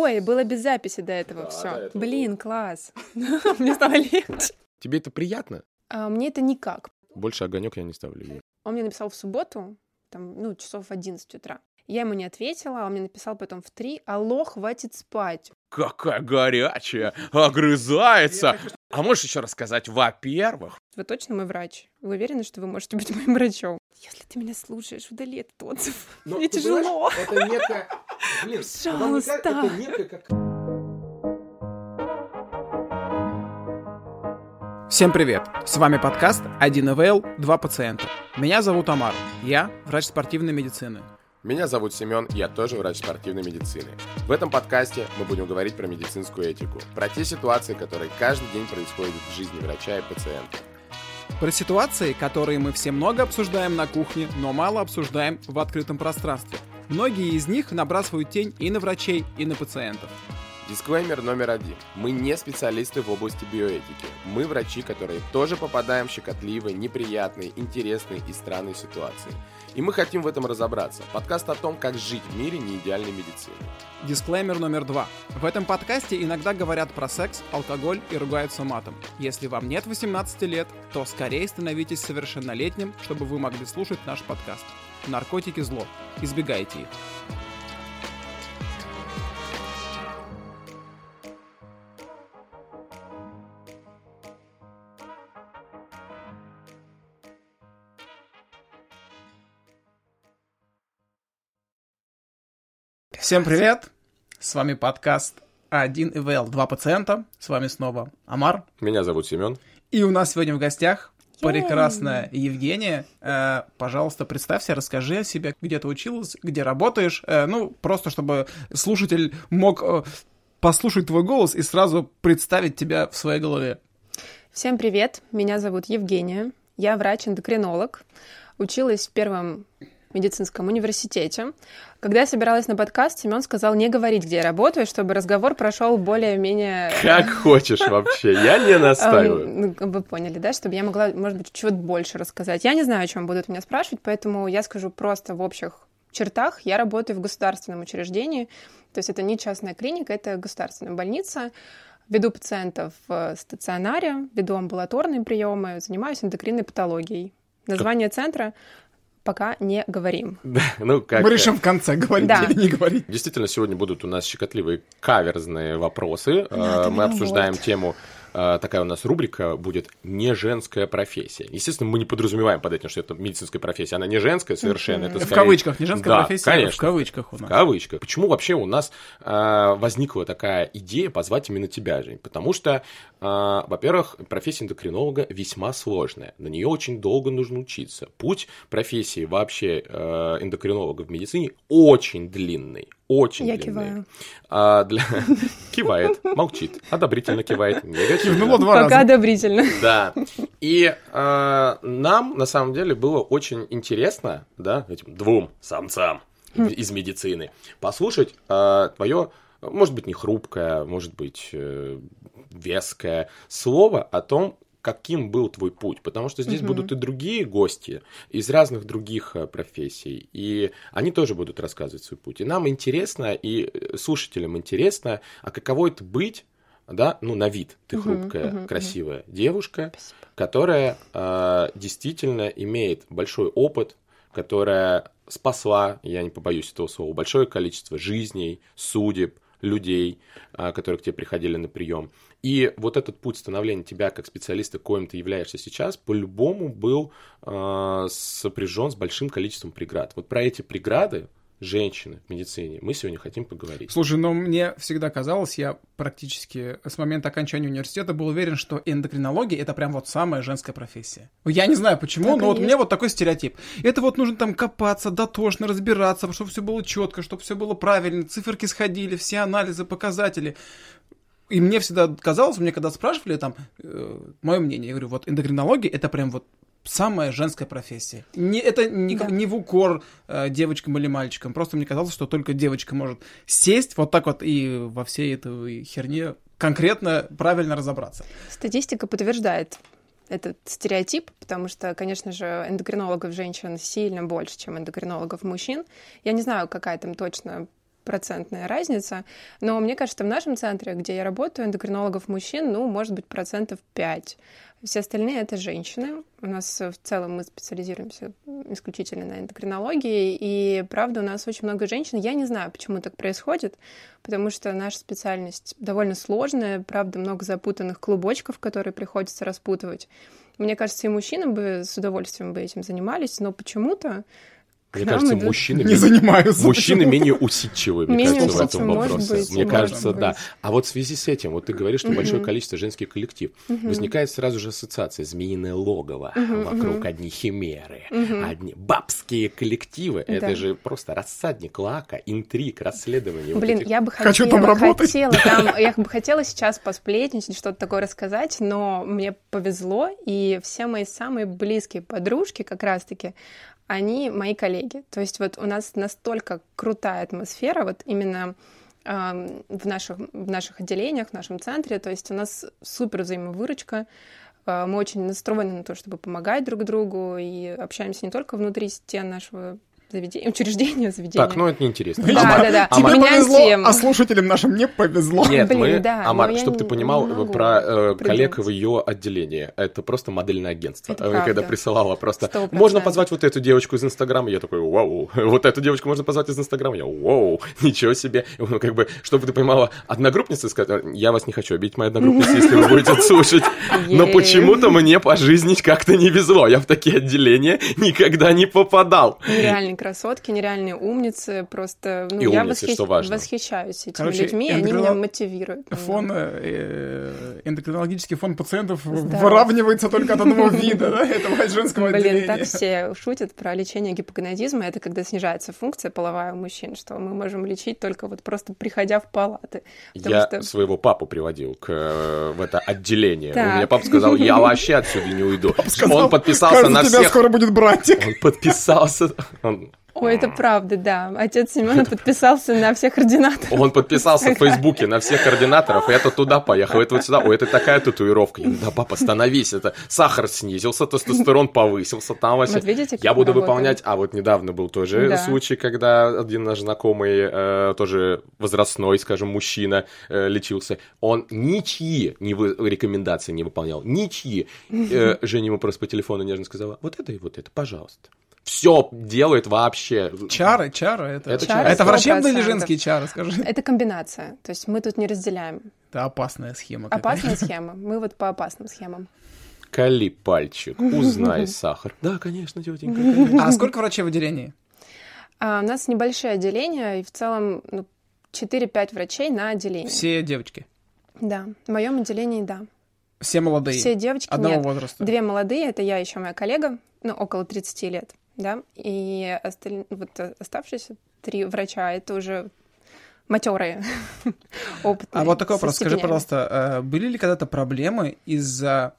Ой, было без записи до этого Да, все. этого Блин, класс. Мне стало легче. Тебе это приятно? А, Мне это никак. Больше огонек я не ставлю. Он мне написал в субботу, там, ну, часов в 11 утра. Я ему не ответила, а он мне написал потом в 3, алло, хватит спать. Какая горячая, огрызается. А можешь еще рассказать, во-первых? Вы точно мой врач? Вы уверены, что вы можете быть моим врачом? Если ты меня слушаешь, удали этот отзыв. Ну, Мне тяжело. Это некая... Блин, Пожалуйста. это некая как... Всем привет! С вами подкаст 1 ИВЛ, 2 пациента. Меня зовут Амар, я врач спортивной медицины. Меня зовут Семен, я тоже врач спортивной медицины. В этом подкасте мы будем говорить про медицинскую этику, про те ситуации, которые каждый день происходят в жизни врача и пациента. Про ситуации, которые мы все много обсуждаем на кухне, но мало обсуждаем в открытом пространстве. Многие из них набрасывают тень и на врачей, и на пациентов. Дисклеймер номер один. Мы не специалисты в области биоэтики. Мы врачи, которые тоже попадаем в щекотливые, неприятные, интересные и странные ситуации. И мы хотим в этом разобраться. Подкаст о том, как жить в мире неидеальной медицины. Дисклеймер номер два. В этом подкасте иногда говорят про секс, алкоголь и ругаются матом. Если вам нет 18 лет, то скорее становитесь совершеннолетним, чтобы вы могли слушать наш подкаст. Наркотики зло. Избегайте их. Всем привет! С вами подкаст 1 ИВЛ, 2 пациента. С вами снова Амар. Меня зовут Семен. И у нас сегодня в гостях! Прекрасная Евгения. Э, пожалуйста, представься, расскажи о себе, где ты училась, где работаешь. Э, ну, просто чтобы слушатель мог э, послушать твой голос и сразу представить тебя в своей голове. Всем привет, меня зовут Евгения, я врач-эндокринолог, училась в первом медицинском университете. Когда я собиралась на подкаст, Семен сказал не говорить, где я работаю, чтобы разговор прошел более-менее... Как хочешь вообще, я не настаиваю. Эм, ну, вы поняли, да, чтобы я могла, может быть, чего-то больше рассказать. Я не знаю, о чем будут меня спрашивать, поэтому я скажу просто в общих чертах. Я работаю в государственном учреждении, то есть это не частная клиника, это государственная больница. Веду пациентов в стационаре, веду амбулаторные приемы, занимаюсь эндокринной патологией. Название центра пока не говорим. Да, ну, как... Мы решим в конце, говорить Да. или не говорить. Действительно, сегодня будут у нас щекотливые каверзные вопросы. Да, Э, Мы обсуждаем вот. тему такая у нас рубрика будет «Не женская профессия». Естественно, мы не подразумеваем под этим, что это медицинская профессия. Она не женская совершенно. Это В скорее- кавычках, не женская Да, профессия, а конечно. в кавычках у В нас. кавычках. Почему вообще у нас э, возникла такая идея позвать именно тебя, Жень? Потому что, э, во-первых, профессия эндокринолога весьма сложная. На нее очень долго нужно учиться. Путь профессии вообще э, эндокринолога в медицине очень длинный. Очень Я длинный. киваю. А для... Кивает, молчит, одобрительно кивает, негативно. Кивнуло два Пока раза. одобрительно. Да. И э, нам, на самом деле, было очень интересно, да, этим двум самцам из медицины, послушать э, твое, может быть, не хрупкое, может быть, э, веское слово о том, каким был твой путь, потому что здесь Мгм. будут и другие гости из разных других э, профессий, и они тоже будут рассказывать свой путь. И нам интересно, и э, слушателям интересно, а каково это быть, да, ну, на вид ты хрупкая, мгм. красивая девушка, Спасибо. которая э, действительно имеет большой опыт, которая спасла, я не побоюсь этого слова, большое количество жизней, судеб, людей, э, которые к тебе приходили на прием. И вот этот путь становления тебя как специалиста, коим ты являешься сейчас, по-любому был э, сопряжен с большим количеством преград. Вот про эти преграды женщины в медицине мы сегодня хотим поговорить. Слушай, ну мне всегда казалось, я практически с момента окончания университета был уверен, что эндокринология это прям вот самая женская профессия. Я не знаю почему, Так но вот есть. мне вот такой стереотип. Это вот нужно там копаться, дотошно разбираться, чтобы все было четко, чтобы все было правильно, циферки сходили, все анализы, показатели. И мне всегда казалось, мне когда спрашивали там мое мнение, я говорю, вот эндокринология это прям вот самая женская профессия. Не, это не, Да. не в укор э, девочкам или мальчикам. Просто мне казалось, что только девочка может сесть вот так вот и во всей этой херне конкретно правильно разобраться. Статистика подтверждает этот стереотип, потому что, конечно же, эндокринологов женщин сильно больше, чем эндокринологов мужчин. Я не знаю, какая там точно процентная разница, но мне кажется, в нашем центре, где я работаю, эндокринологов мужчин, ну, может быть, процентов 5. Все остальные — это женщины. У нас в целом мы специализируемся исключительно на эндокринологии, и, правда, у нас очень много женщин. Я не знаю, почему так происходит, потому что наша специальность довольно сложная, правда, много запутанных клубочков, которые приходится распутывать. Мне кажется, и мужчины бы с удовольствием бы этим занимались, но почему-то мне кажется, идут... мужчины, не занимаются мужчины менее усидчивые, мне менее кажется, в этом вопросе. Быть, мне кажется, быть. да. А вот в связи с этим, вот ты говоришь, что большое количество женских коллектив, возникает сразу же ассоциация «змеиное логово», вокруг одни химеры, одни бабские коллективы. Да. Это же просто рассадник лака, интриг, расследований. вот Блин, этих. я бы Хочу хотела, там работать. хотела там, я бы хотела сейчас посплетничать, что-то такое рассказать, но мне повезло, и все мои самые близкие подружки как раз-таки, они мои коллеги. То есть вот у нас настолько крутая атмосфера, вот именно эм, в наших, в наших отделениях, в нашем центре, то есть у нас супер взаимовыручка, э, мы очень настроены на то, чтобы помогать друг другу и общаемся не только внутри стен нашего заведения, учреждения, заведения. Так, ну это неинтересно. Да, Амар, да, да. Амар, Тебе Меняем повезло, тему. а слушателям нашим не повезло. Нет, Блин, мы, да, Амар, чтобы ты понимал про э, коллег в ее отделении, это просто модельное агентство. Это Э, Когда правда. присылала просто, Сто можно процентов. позвать вот эту девочку из Инстаграма, я такой, вау, вот эту девочку можно позвать из Инстаграма, я, вау, ничего себе. Ну, как бы, чтобы ты понимала, одногруппницы сказать, я вас не хочу обидеть, мои одногруппницы, если вы будете слушать, но почему-то мне по жизни как-то не везло, я в такие отделения никогда не попадал. Нереальные красотки, нереальные умницы, просто ну, И я умницы, восхищ- что важно. восхищаюсь этими Короче, людьми, они эндокринол- меня мотивируют. Фон, э, эндокринологический фон пациентов Здорово. выравнивается только от одного вида, да, этого женского Блин, отделения. так все шутят про лечение гипогонадизма. Это когда снижается функция половая у мужчин, что мы можем лечить только вот просто приходя в палаты. Я что своего папу приводил к, э, в это отделение. Так. У меня папа сказал, я вообще отсюда не уйду. Сказал, он подписался «Кажется, на тебя всех... скоро будет братик. Он подписался... Он, Ой, это правда, да. Отец Семена подписался на всех координаторов. он подписался в Фейсбуке на всех координаторов, и это туда поехал, это вот сюда. Ой, это такая татуировка. Да, папа, остановись, это сахар снизился, тестостерон повысился, там вообще. Вот видите, Я буду выполнять... А вот недавно был тоже случай, когда один наш знакомый, э, тоже возрастной, скажем, мужчина, э, лечился. Он ничьи рекомендации не выполнял. Ничьи. Э, Женя ему просто по телефону нежно сказала, вот это и вот это, пожалуйста. Все делает вообще. Чары, чары, это... Это чары. Это врачебные или 100%. женские чары, скажи? Это комбинация. То есть мы тут не разделяем. Это опасная схема. Опасная схема. Мы вот по опасным схемам. Кали пальчик, узнай сахар. Да, конечно, тетенька. конечно. А сколько врачей в отделении? А у нас небольшие отделения, и в целом ну, 4-5 врачей на отделении. Все девочки. Да, в моем отделении, да. Все молодые. Все девочки, Одного нет. возраста. Две молодые, это я еще моя коллега, ну, около 30 лет, да, и осталь... вот оставшиеся три врача, это уже матерые, опытные. А вот такой вопрос. Скажи, пожалуйста, э, были ли когда-то проблемы из-за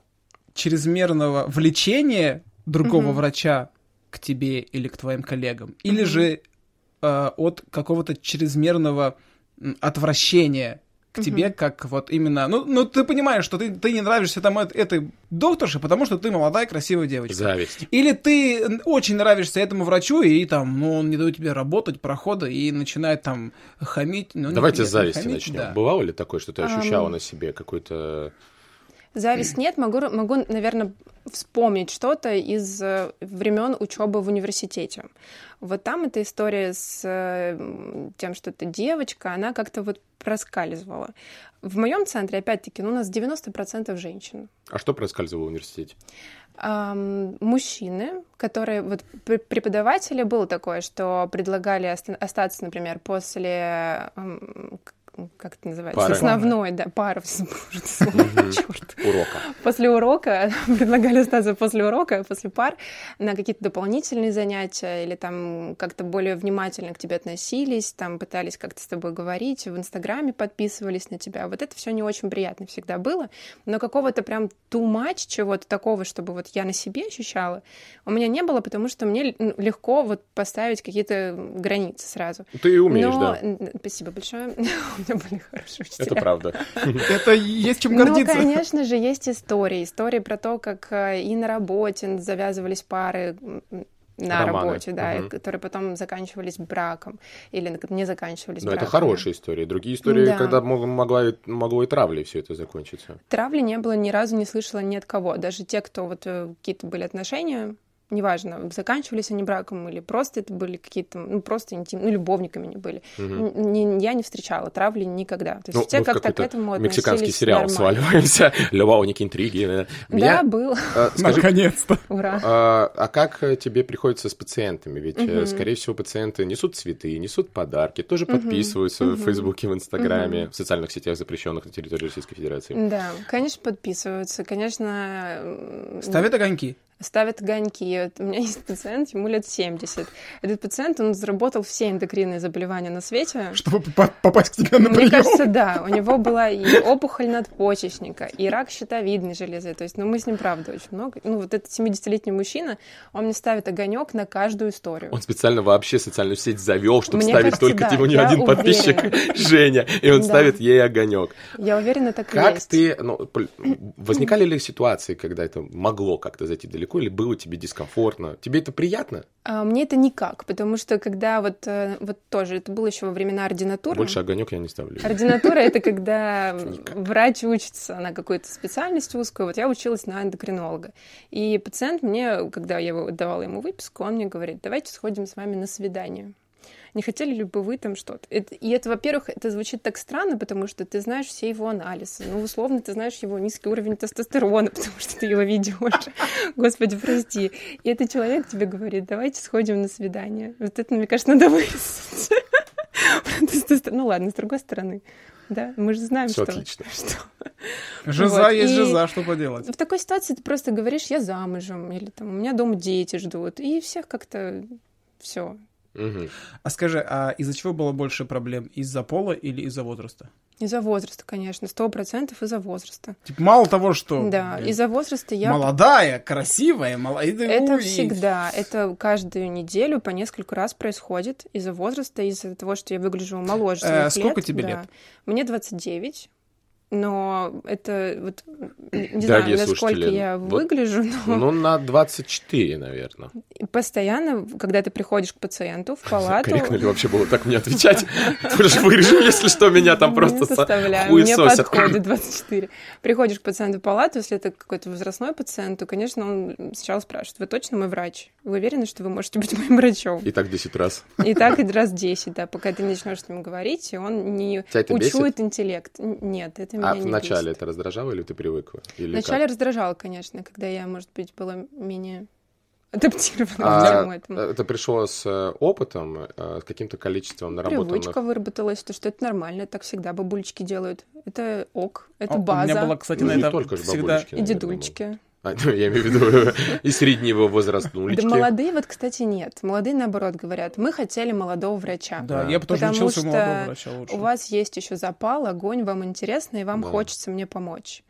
чрезмерного влечения другого врача к тебе или к твоим коллегам? Или же э, от какого-то чрезмерного отвращения к тебе, Мгм. как вот именно... Ну, ну ты понимаешь, что ты, ты не нравишься там эт- этой докторше, потому что ты молодая, красивая девочка. Зависть. Или ты очень нравишься этому врачу, и там, ну, он не дает тебе работать, прохода, и начинает там хамить. Ну, Давайте с зависти хамить, начнем. да. Бывало ли такое, что ты ощущала Ам. на себе какой-то... Зависть нет, могу, могу, наверное, вспомнить что-то из времен учебы в университете. Вот там эта история с э, тем, что ты девочка, она как-то вот проскальзывала. В моем центре, опять-таки, ну, у нас 90% женщин. А что проскальзывало в университете? Мужчины, которые вот пр- преподаватели было такое, что предлагали оста- остаться, например, после как это называется, Пары. основной, да, боже, слово, чёрт. Урока. После урока, предлагали остаться после урока, после пар, на какие-то дополнительные занятия, или там как-то более внимательно к тебе относились, там пытались как-то с тобой говорить, в Инстаграме подписывались на тебя. Вот это все не очень приятно всегда было, но какого-то прям too much, чего-то такого, чтобы вот я на себе ощущала, у меня не было, потому что мне ну, легко вот поставить какие-то границы сразу. Ты умеешь, но... да. Спасибо большое. Меня были хорошие учителя. Это правда. Это есть чем Ну, гордиться. конечно же, есть истории. Истории про то, как э, и на работе завязывались пары. На Романы. работе, да, и Мгм. которые потом заканчивались браком или не заканчивались Но это браком. хорошие истории. Другие истории, Да. когда мог- могла, и- могло и травлей все это закончиться. Травли не было, ни разу не слышала ни от кого. Даже те, кто вот э, какие-то были отношения, неважно, заканчивались они браком или просто это были какие-то, ну, просто интим, ну, любовниками они были. Н- не- я не встречала травли никогда. То есть Ну, все мы в как-то к этому Мексиканский сериал нормально. сваливаемся. Любовники, интриги. да. Да, Меня, был. э, скажи, Наконец-то. Ура. А, а как э, тебе приходится с пациентами? Ведь, э, скорее всего, пациенты несут цветы, несут подарки, тоже подписываются в. Фейсбуке, в Инстаграме, в социальных сетях, запрещенных на территории Российской Федерации. Да, конечно, подписываются, конечно, м, Ставят огоньки. Ставят огоньки. Вот У меня есть пациент, ему лет 70. Этот пациент, он заработал все эндокринные заболевания на свете. Чтобы попа- попасть к тебе на Мне прием. кажется, да. У него была и опухоль надпочечника, и рак щитовидной железы. То есть, ну, мы с ним, правда, очень много. Ну, вот этот 70-летний мужчина, он мне ставит огонек на каждую историю. Он специально вообще социальную сеть завел, чтобы Мне ставить кажется, только да, ему не я один подписчик, Женя, и он Да. ставит ей огонек. Я уверена, так и Как есть. ты, ну, возникали ли ситуации, когда это могло как-то зайти далеко, или было тебе дискомфортно? Тебе это приятно? А, мне это никак, потому что когда вот, э, вот тоже, это было еще во времена ординатуры. Больше огонек я не ставлю. Ординатура — это когда врач учится на какой-то специальности узкую. Вот я училась на эндокринолога. И пациент мне, когда я давала ему выписку, он мне говорит, давайте сходим с вами на свидание. Не хотели ли бы вы там что-то? И это, во-первых, это звучит так странно, потому что ты знаешь все его анализы. Ну, условно, ты знаешь его низкий уровень тестостерона, потому что ты его видишь. Господи, прости. И этот человек тебе говорит, давайте сходим на свидание. Вот это, мне кажется, надо тестостерон. Ну ладно, с другой стороны. Да, мы же знаем, Все что... отлично. что- Жиза Вот, есть и- жиза, что поделать. В такой ситуации ты просто говоришь, я замужем, или там, у меня дома дети ждут, и всех как-то все. Мгм. А скажи, а из-за чего было больше проблем? Из-за пола или из-за возраста? Из-за возраста, конечно, сто процентов из-за возраста. Типа, мало того, что... Да, из-за возраста я... Молодая, красивая, молодая. Это всегда, это каждую неделю по несколько раз происходит из-за возраста, из-за того, что я выгляжу моложе Э, сколько лет, тебе да. лет? Мне 29, но это вот не Дорогие знаю, насколько я вот- выгляжу, но Ну, на 24, наверное. постоянно, когда ты приходишь к пациенту в палату, Корректно ли вообще было так мне отвечать? Тоже вырежу, если что, меня там просто не со- составляю, мне подходит 24. Приходишь к пациенту в палату, если это какой-то возрастной пациент, то, конечно, он сначала спрашивает, вы точно мой врач? Вы уверены, что вы можете быть моим врачом? И так 10 раз. И так и раз 10, да, пока ты не начнешь с ним говорить, и он не учует интеллект. Нет, это меня А не в начале бесит. это раздражало или ты привыкла? Или Вначале как? раздражало, конечно, когда я, может быть, была менее адаптирована А, всему этому. Это пришло с э, опытом, э, с каким-то количеством наработанных... Привычка выработалась, то, что это нормально, так всегда бабулечки делают. Это ок, это А, У база. меня была, кстати, Ну, на не это только же всегда... бабулечки, И дедульчики. А, ну, я имею в виду и среднего возраста Да нулички. молодые вот, кстати, нет. Молодые, наоборот, говорят, мы хотели молодого врача. Да, Да. я бы тоже Потому учился у что молодого врача лучше. У вас есть еще запал, огонь, вам интересно, и вам Да. хочется мне помочь.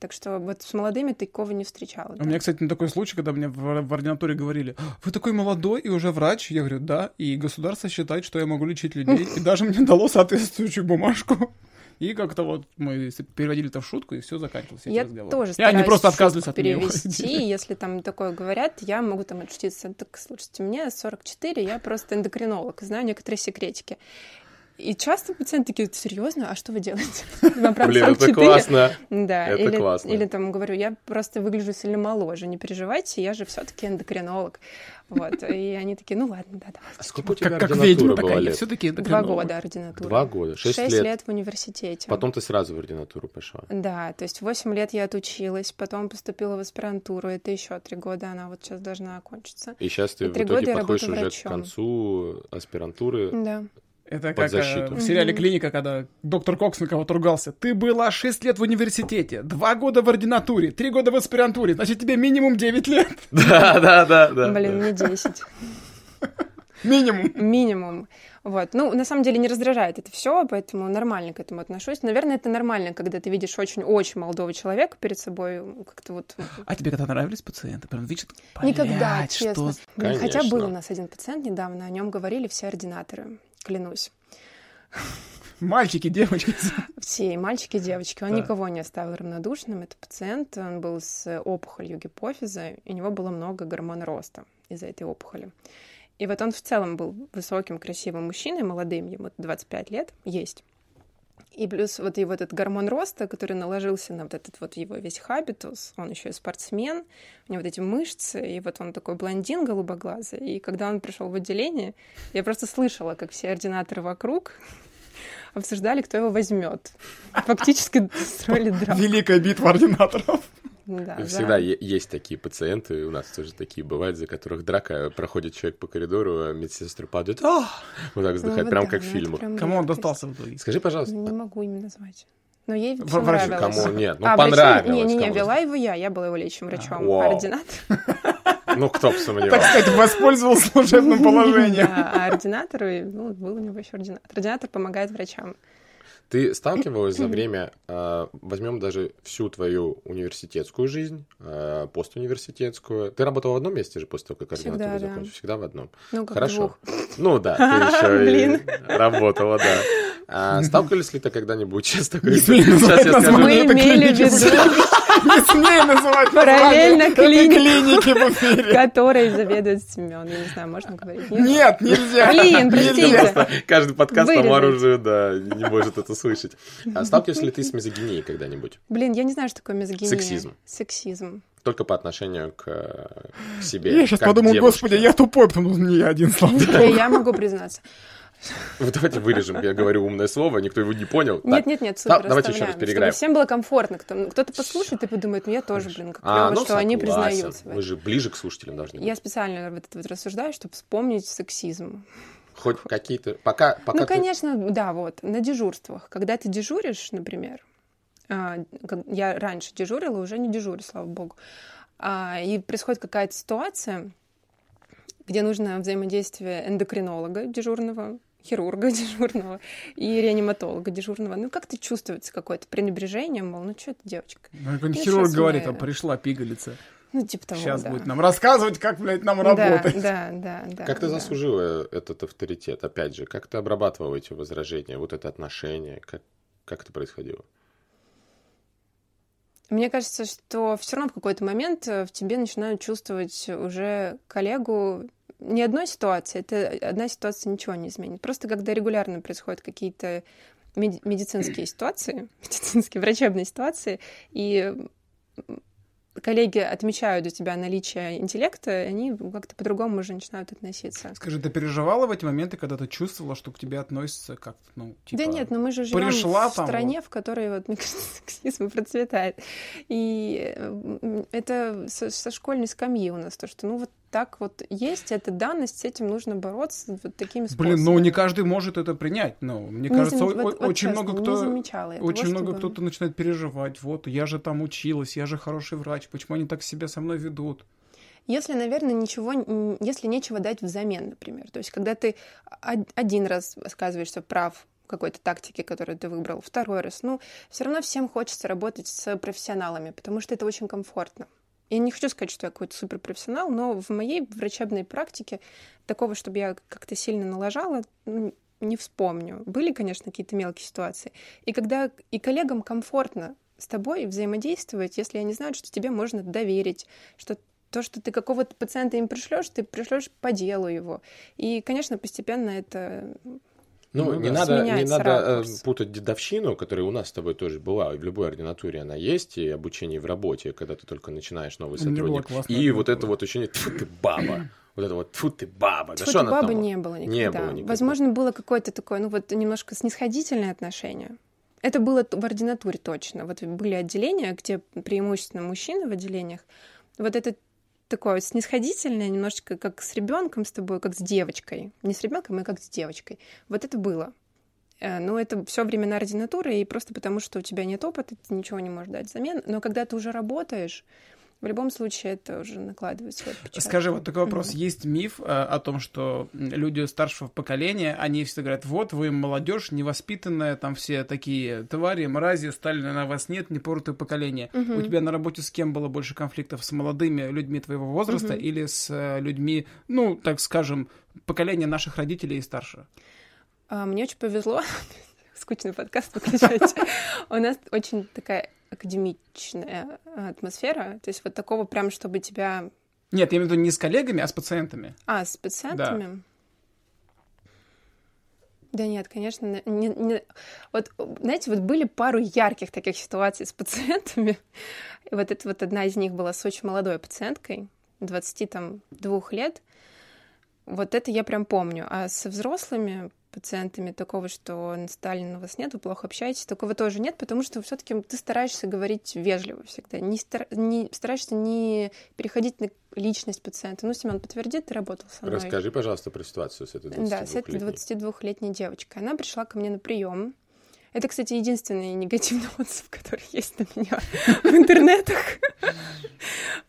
Так что вот с молодыми такого не встречала. У да. меня, кстати, на такой случай, когда мне в, в ординатуре говорили, вы такой молодой и уже врач. Я говорю, да, и государство считает, что я могу лечить людей. И даже мне дало соответствующую бумажку. И как-то вот мы переводили это в шутку, и все заканчивалось. Я тоже И стараюсь они просто шутку отказывались от перевести, если там такое говорят, я могу там отшутиться. Так, слушайте, мне 44, я просто эндокринолог, знаю некоторые секретики. И часто пациенты такие, серьезно, а что вы делаете? Вам правда Блин, это 44?» классно. Да, Это или, классно. или там говорю, я просто выгляжу сильно моложе, не переживайте, я же все-таки эндокринолог. Вот. И они такие, ну ладно, да, давай. А сколько у тебя Как, как ординатура ведьма была лет? все-таки Два года ординатура. Два года, шесть Шесть лет. лет в университете. Потом ты сразу в ординатуру пошла. Да, то есть 8 лет я отучилась, потом поступила в аспирантуру, это еще три года, она вот сейчас должна окончиться. И сейчас ты И в итоге подходишь уже к врачом. концу аспирантуры. Да. Это Под как э, защиту. в сериале. «Клиника», когда доктор Кокс на кого-то ругался. Ты была 6 лет в университете, 2 года в ординатуре, 3 года в аспирантуре, значит, тебе минимум 9 лет. Да, да, да, да. Блин, мне 10. Минимум. Минимум. Вот. Ну, на самом деле не раздражает это все, поэтому нормально к этому отношусь. Наверное, это нормально, когда ты видишь очень-очень молодого человека перед собой, как-то вот... А тебе когда нравились пациенты? Прям видишь, Никогда, «Блядь, честно. что Блин, Хотя был у нас один пациент недавно, о нем говорили все ординаторы, клянусь. Мальчики, девочки. Все, и мальчики, и девочки. Он Да. никого не оставил равнодушным. Это пациент, он был с опухолью гипофиза, и у него было много гормона роста. из-за этой опухоли. И вот он в целом был высоким, красивым мужчиной, молодым, ему 25 лет, есть. И плюс вот его этот гормон роста, который наложился на вот этот вот его весь хабитус, он еще и спортсмен, у него вот эти мышцы, и вот он такой блондин голубоглазый. И когда он пришел в отделение, я просто слышала, как все ординаторы вокруг обсуждали, кто его возьмет. Фактически строили драму. Великая битва ординаторов. Да, Всегда е- есть такие пациенты, у нас тоже такие бывают, за которых драка, проходит человек по коридору, а медсестры падают, «А!» вот так Ну, вздыхают, вот прям да, как в ну, фильмах. прям Кому он достался в итоге? Скажи, пожалуйста, Не могу имя назвать. Но ей В- всё врачу нравилось. кому нет? Ну, а, понравилось. Не-не-не, вела его я, я была его лечащим врачом. Вау. Ординатор. Ну, кто бы Так сомневался. сказать, воспользовался служебным положением. Да, а ординатор, ну, был у него еще ординатор. Ординатор помогает врачам. Ты сталкивалась за время, а, возьмем даже всю твою университетскую жизнь, а, постуниверситетскую. Ты работала в одном месте же после того, как ординатуру да. закончила? Всегда в одном. Ну, как Хорошо. двух. Ну да, ты еще и работала, да. А сталкивались ли ты когда-нибудь сейчас такой... Сейчас я скажу. Мы имели в виду, Не смей называть Параллельно клиники в эфире. которой заведует Семен. Я не знаю, можно говорить? Нет? Нельзя. Блин, простите. Каждый подкаст по оружию, да, не может это слышать. А сталкивался ли ты с мизогинией когда-нибудь? Блин, я не знаю, что такое мизогиния. Сексизм. Сексизм. Только по отношению к, э, к себе. Я сейчас подумал, девушке. господи, я тупой, потому что не я один, слава я могу признаться. Вот давайте вырежем, я говорю умное слово, никто его не понял. Нет, нет, нет, супер, давайте еще раз переиграем. Всем было комфортно. Кто- Кто-то послушает и подумает, ну я тоже, блин, как А, клево, ну, что они признаются. этом. Мы же ближе к слушателям должны быть. Я специально вот это вот рассуждаю, чтобы вспомнить сексизм. Хоть какие-то... Пока, пока ну, конечно, да, вот, на дежурствах. Когда ты дежуришь, например, а, я раньше дежурила, уже не дежурю, слава богу, а, и происходит какая-то ситуация, где нужно взаимодействие эндокринолога дежурного, хирурга дежурного и реаниматолога дежурного. Ну, как-то чувствуется какое-то пренебрежение, мол, ну что это девочка? Ну, какой-нибудь хирург говорит, мы- а пришла пигалица. Ну, типа того, Сейчас да. будет нам рассказывать, как, блядь, нам Да, работать. да, да, да. Как ты да. заслужила этот авторитет? Опять же, как ты обрабатывала эти возражения, вот это отношение? Как, как это происходило? Мне кажется, что все равно в какой-то момент э, в тебе начинают чувствовать уже коллегу не одной ситуации, это одна ситуация ничего не изменит. Просто когда регулярно происходят какие-то меди- медицинские ситуации, медицинские врачебные ситуации, и коллеги отмечают у тебя наличие интеллекта, они как-то по-другому уже начинают относиться. Скажи, ты переживала в эти моменты, когда ты чувствовала, что к тебе относятся как-то, ну, типа... да нет, но мы же живем пришла в там стране, в которой вот, мне кажется, сексизм процветает. И э, это со, со школьной скамьи у нас то, что ну вот так вот есть, это данность, с этим нужно бороться вот такими способами. Блин, ну не каждый может это принять. Ну, мне Не кажется, зам- о- вот- вот очень честно, много кто... замечала этого, Очень много чтобы- кто-то начинает переживать. Вот, я же там училась, я же хороший врач, почему они так себя со мной ведут? Если, наверное, ничего, если нечего дать взамен, например. То есть, когда ты од- один раз оказываешься прав в какой-то тактике, которую ты выбрал, второй раз, ну, все равно всем хочется работать с профессионалами, потому что это очень комфортно. Я не хочу сказать, что я какой-то суперпрофессионал, но в моей врачебной практике такого, чтобы я как-то сильно налажала, не вспомню. Были, конечно, какие-то мелкие ситуации. И когда и коллегам комфортно с тобой взаимодействовать, если они знают, что тебе можно доверить, что то, что ты какого-то пациента им пришлешь, ты пришлешь по делу его. И, конечно, постепенно это Ну, Ну не да. надо, не надо э, ракурс. путать дедовщину, которая у нас с тобой тоже была, и в любой ординатуре она есть, и обучение в работе, когда ты только начинаешь новый сотрудник. И вот это вот ощущение, тьфу ты баба, вот это вот, тьфу ты баба, да Тьфу что ты, там? не было никогда. Не было никогда. Возможно, было какое-то такое, ну вот немножко снисходительное отношение. Это было в ординатуре точно. Вот были отделения, где преимущественно мужчины в отделениях. Вот это такое снисходительное, немножечко как с ребенком с тобой, как с девочкой. Не с ребенком, а как с девочкой. Вот это было. Э, Но это все времена ординатуры, и просто потому, что у тебя нет опыта, ты ничего не можешь дать взамен. Но когда ты уже работаешь, в любом случае это уже накладывает свой отпечаток. Скажи, вот такой вопрос. Мгм. Есть миф э, о том, что люди старшего поколения, они всегда говорят, вот вы молодежь невоспитанная, там все такие твари, мрази, Сталина на вас нет, непоротое поколение. Мгм. У тебя на работе с кем было больше конфликтов? С молодыми людьми твоего возраста Мгм. или с э, людьми, ну, так скажем, поколения наших родителей и старше? А, Мне очень повезло. Скучный подкаст выключайте. У нас очень такая академичная атмосфера. То есть вот такого прям, чтобы тебя Нет, я имею в виду не с коллегами, а с пациентами. А, с пациентами? Да нет, конечно, не, не... вот, знаете, вот были пару ярких таких ситуаций с пациентами. И вот это вот одна из них была с очень молодой пациенткой, 22 лет. Вот это я прям помню. А со взрослыми пациентами такого, что Сталин у вас нет, вы плохо общаетесь, такого тоже нет, потому что все-таки ты стараешься говорить вежливо всегда, не, стар... не стараешься не переходить на личность пациента. Ну, Семен подтвердит, ты работал со мной. Расскажи, пожалуйста, про ситуацию с этой 22-летней. Да, с этой 22-летней девочкой. Она пришла ко мне на прием. Это, кстати, единственный негативный отзыв, который есть на меня в интернетах.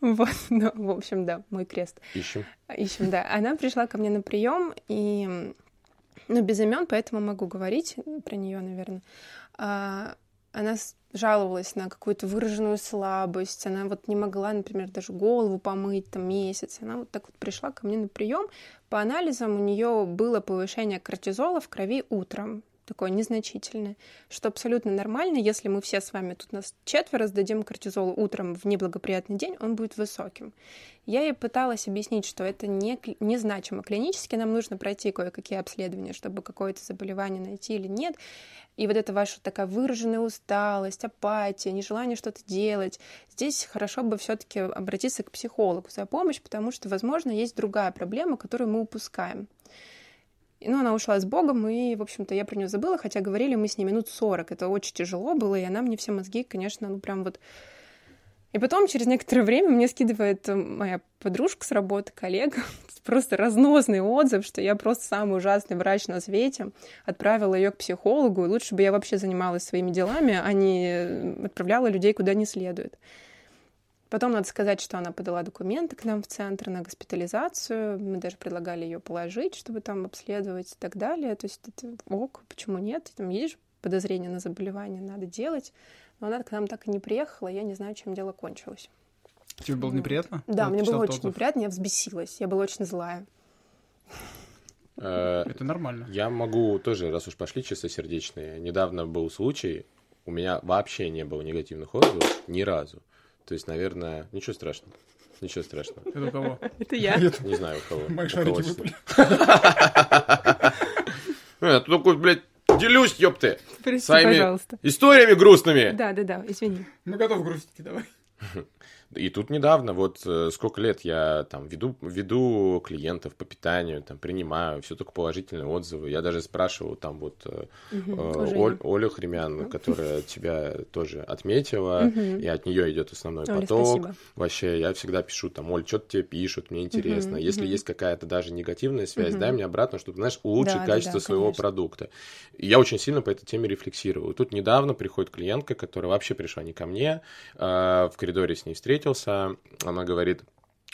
Вот, ну, в общем, да, мой крест. Ищем. Ищем, да. Она пришла ко мне на прием, и ну, без имен, поэтому могу говорить про нее, наверное. А, она жаловалась на какую-то выраженную слабость, она вот не могла, например, даже голову помыть там месяц. Она вот так вот пришла ко мне на прием. По анализам у нее было повышение кортизола в крови утром такое незначительное, что абсолютно нормально, если мы все с вами тут нас четверо сдадим кортизол утром в неблагоприятный день, он будет высоким. Я ей пыталась объяснить, что это не, незначимо клинически, нам нужно пройти кое-какие обследования, чтобы какое-то заболевание найти или нет. И вот эта ваша такая выраженная усталость, апатия, нежелание что-то делать, здесь хорошо бы все-таки обратиться к психологу за помощью, потому что, возможно, есть другая проблема, которую мы упускаем. Ну, она ушла с Богом, и, в общем-то, я про нее забыла, хотя говорили мы с ней минут 40. Это очень тяжело было, и она мне все мозги, конечно, ну, прям вот... И потом, через некоторое время, мне скидывает моя подружка с работы, коллега, просто разносный отзыв, что я просто самый ужасный врач на свете, отправила ее к психологу, и лучше бы я вообще занималась своими делами, а не отправляла людей куда не следует. Потом надо сказать, что она подала документы к нам в центр на госпитализацию. Мы даже предлагали ее положить, чтобы там обследовать и так далее. То есть это ок, почему нет? Там есть же подозрение на заболевание, надо делать. Но она к нам так и не приехала, я не знаю, чем дело кончилось. Тебе было неприятно? Да, мне было очень неприятно, я взбесилась, я была очень злая. Э, это нормально. Я могу тоже, раз уж пошли чистосердечные, недавно был случай, у меня вообще не было негативных отзывов ни разу. То есть, наверное, ничего страшного. Ничего страшного. Это у кого? Это я. Не знаю, у кого. Мои шарики выпали. Я только, блядь, делюсь, ёпты. Прости, Своими пожалуйста. историями грустными. Да, да, да, извини. Мы готовы грустить, давай. И тут недавно, вот э, сколько лет я там веду, веду клиентов по питанию, там принимаю, все только положительные отзывы. Я даже спрашивал там вот э, Мгм, э, уже Оль-. Олю Хремян, которая тебя тоже отметила, Мгм. и от нее идет основной Оля, поток. спасибо. Вообще, я всегда пишу там, Оль, что-то тебе пишут, мне интересно. Мгм, Если мгм. есть какая-то даже негативная связь, Мгм. дай мне обратно, чтобы, знаешь, улучшить Да, да, качество да, своего конечно. продукта. И я очень сильно по этой теме рефлексировал. И тут недавно приходит клиентка, которая вообще пришла не ко мне, а, в коридоре с ней встретился, она говорит,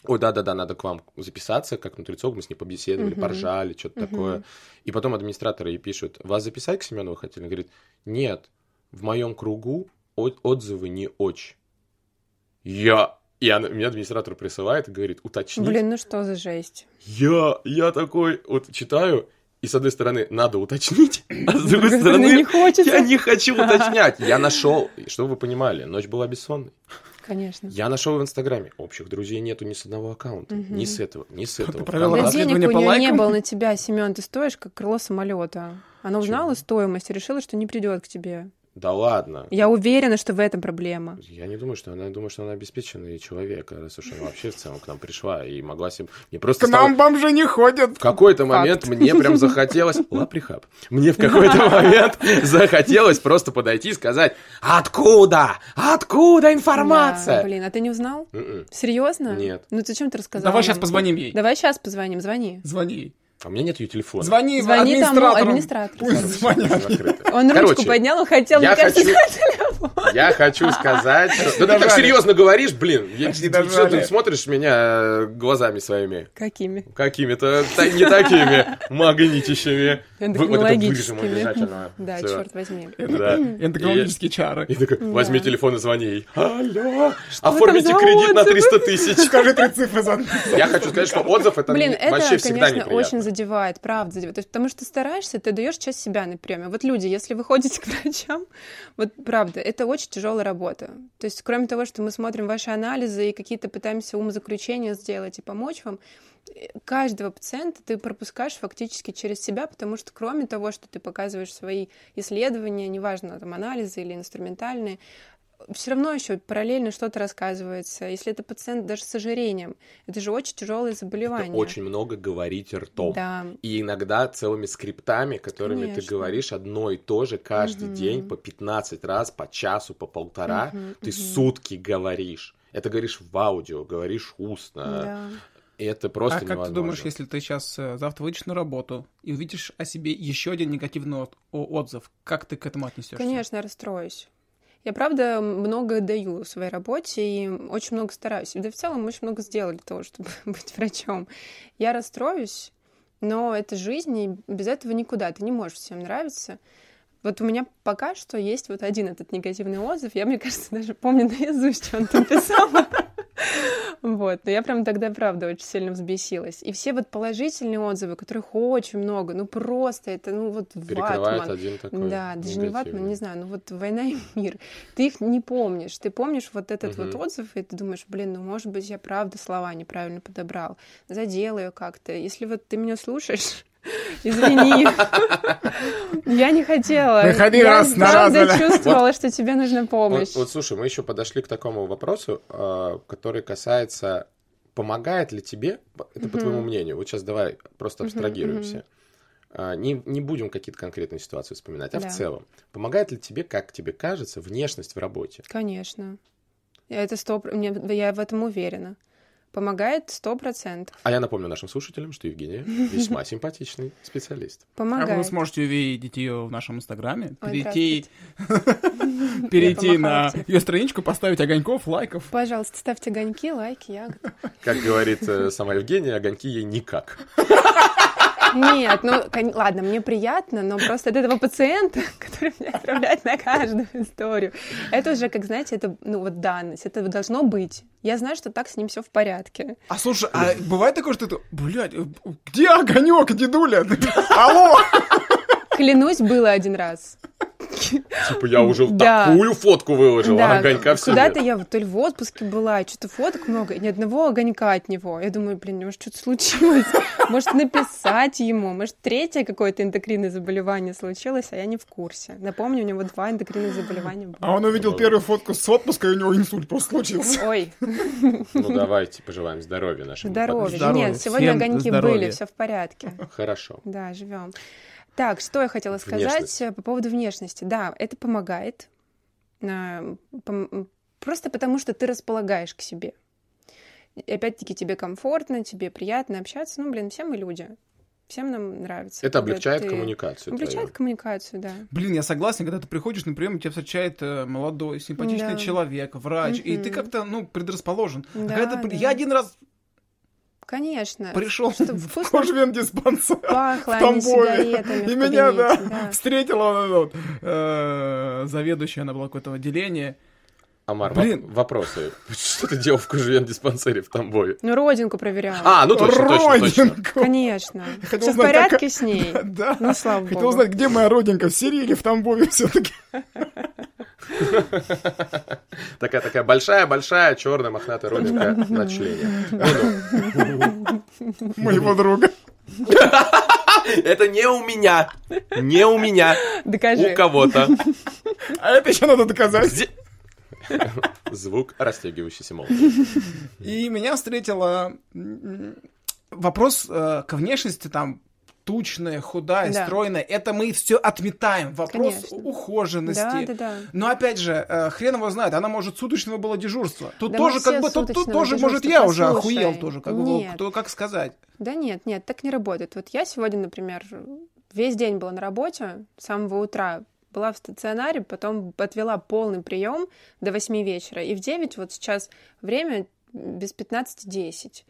ой, да-да-да, надо к вам записаться, как нутрициолог, мы с ней побеседовали, Мгм. поржали, что-то Мгм. такое. И потом администратор ей пишет, вас записать к Семенову хотели? Она говорит, нет, в моем кругу о- отзывы не очень. Я... И она, меня администратор присылает и говорит, уточни. Блин, ну что за жесть? Я, я такой вот читаю, и с одной стороны надо уточнить, а с другой стороны, стороны не хочется. я не хочу уточнять. Я нашел, чтобы вы понимали, ночь была бессонной. Конечно. Я нашел в Инстаграме. Общих друзей нету ни с одного аккаунта. Мгм. Ни с этого, ни с этого. провела Да ВКонтакте. денег у нее не было на тебя, Семен, ты стоишь как крыло самолета. Она узнала Чего? стоимость и решила, что не придет к тебе. Да ладно. Я уверена, что в этом проблема. Я не думаю, что она я думаю, что она обеспеченный человек, раз уж она вообще в целом к нам пришла и могла себе... Мне просто К стало- нам бомжи не ходят. В какой-то момент мне прям захотелось... Лаприхаб. Мне в какой-то момент захотелось просто подойти и сказать «Откуда? Откуда информация?» Да, блин, а ты не узнал? М-м. Серьезно? Нет. Ну зачем ты рассказал? Давай сейчас позвоним ей. Давай сейчас позвоним, звони. Звони. А у меня нет ее телефона. Звони, Звони тому администратору. администратору, Пусть короче. звонят. Он ручку Короче, поднял, он хотел, я мне кажется, хочу-. Я хочу сказать, что... Да ты так серьезно говоришь, блин. Что ты смотришь меня э, глазами своими? Какими? Какими-то не такими магнитищами. Эндокринологическими. Обязательно. Да, Всё. черт возьми. Да. Эндокринологические чары. И такой, возьми Да. телефон и звони ей. Алло, оформите за кредит на отзывы?» 300 тысяч. Скажи три цифры за... Я хочу сказать, что отзыв это Блин, не- это, всегда конечно, неприятно. очень задевает, правда задевает. То есть, потому что стараешься, ты даешь часть себя на приеме. Вот люди, если вы ходите к врачам, вот правда, это очень тяжелая работа. То есть, кроме того, что мы смотрим ваши анализы и какие-то пытаемся умозаключения сделать и помочь вам, каждого пациента ты пропускаешь фактически через себя, потому что кроме того, что ты показываешь свои исследования, неважно, там анализы или инструментальные, все равно еще параллельно что-то рассказывается. Если это пациент даже с ожирением, это же очень тяжелое заболевание. Это очень много говорить ртом. Да. И иногда целыми скриптами, которыми ты Конечно. говоришь одно и то же каждый Мгм. день по 15 раз, по часу, по полтора. Мгм, Ты мгм. сутки говоришь. Это говоришь в аудио, говоришь устно. Да. Это просто а как невозможно. ты думаешь, если ты сейчас завтра выйдешь на работу и увидишь о себе еще один негативный от- отзыв, как ты к этому отнесешься? Конечно, я расстроюсь. Я, правда, много даю своей работе и очень много стараюсь. Да в целом очень много сделала для того, чтобы быть врачом. Я расстроюсь, но это жизнь, и без этого никуда. Ты не можешь всем нравиться. Вот у меня пока что есть вот один этот негативный отзыв. Я, мне кажется, даже помню наизусть, что он там писал. Вот, но я прям тогда, правда, очень сильно взбесилась. И все вот положительные отзывы, которых очень много, ну просто это, ну вот Перекрывает ватман. один такой Да, даже не ватман, не знаю, ну вот «Война и мир». Ты их не помнишь. Ты помнишь вот этот Мгм. вот отзыв, и ты думаешь, блин, ну, может быть, я правда слова неправильно подобрал. Задел ее как-то. Если вот ты меня слушаешь, извини. Я не хотела. Выходи Я раз на раз, правда Оля. чувствовала, что тебе нужна помощь. Вот, вот слушай, мы еще подошли к такому вопросу, э, который касается, помогает ли тебе, это по твоему мнению, вот сейчас давай просто абстрагируемся, А, не, не будем какие-то конкретные ситуации вспоминать, а Да. в целом, помогает ли тебе, как тебе кажется, внешность в работе? Конечно. Я это сто... про- мне- Я в этом уверена. Помогает сто процентов. А я напомню нашим слушателям, что Евгения весьма симпатичный специалист. А вы Помогает. сможете увидеть ее в нашом инстаграме, перейти, перейти на ее страничку, поставить огоньков, лайков. Пожалуйста, ставьте огоньки, лайки, я Как говорит э, сама Евгения, огоньки ей никак. Нет, ну ладно, мне приятно, но просто от этого пациента, который меня отправляет на каждую историю, это уже, как знаете, это ну вот данность, это должно быть. Я знаю, что так с ним все в порядке. А слушай, а бывает такое, что ты, блядь, э, где огонек, дедуля? Алло! Клянусь, было один раз. Типа я уже Да. такую фотку выложила, Да, а огонька все куда-то я то ли в отпуске была, что-то фоток много, ни одного огонька от него. Я думаю, блин, может, что-то случилось? Может, написать ему? Может, третье какое-то эндокринное заболевание случилось, а я не в курсе. Напомню, у него два эндокринных заболевания было. А он увидел первую фотку с отпуска, и у него инсульт просто случился. Ой, Ну давайте пожелаем здоровья нашим здоровья. Нет, сегодня огоньки были, все в порядке. Хорошо. Да, живем. Так, что я хотела сказать Внешность. э, по поводу внешности. Да, это помогает. А, Просто потому, что ты располагаешь к себе. И опять-таки тебе комфортно, тебе приятно общаться. Ну, блин, все мы люди. Всем нам нравится. Это облегчает ты- коммуникацию. Облегчает твою. коммуникацию, да. Блин, я согласен, когда ты приходишь на прием, тебя встречает э, молодой, симпатичный Да. человек, врач, и ты как-то, ну, предрасположен. А Да, когда ты да. Я один раз Конечно. пришел Что-то в кожвен-диспансер пахло, в Тамбове, и в меня, да, да. встретила вот э, заведующая, она была какое-то отделение. Амар, Блин. воп- вопросы. Что ты делал в кожевен-диспансере в Тамбове? Ну, родинку проверяла. А, ну точно, точно, точно. Родинку. Конечно. Хотел Все в узнать, порядке как- с ней? Да. Ну, слава Хотел богу. узнать, где моя родинка, в Сирии или в Тамбове все-таки. Такая такая большая-большая черная мохнатая родинка на члене. Ну-ну. Моего друга. Это не у меня. Не у меня. Докажи. У кого-то. А это еще надо доказать. Звук растягивающейся молнии. И меня встретила вопрос э, к внешности там тучная, худая, Да. стройная. Это мы все отметаем. Вопрос Конечно. ухоженности. Да, да, да. Но опять же, э, хрен его знает, она может суточного было дежурство. Тут Да тоже как бы, тут, тут тоже, может, я уже послушай. охуел тоже, как бы, кто как сказать. Да нет, нет, так не работает. Вот я сегодня, например, весь день была на работе, с самого утра была в стационаре, потом отвела полный прием до 8 вечера. И в 9, вот сейчас время без 15-10.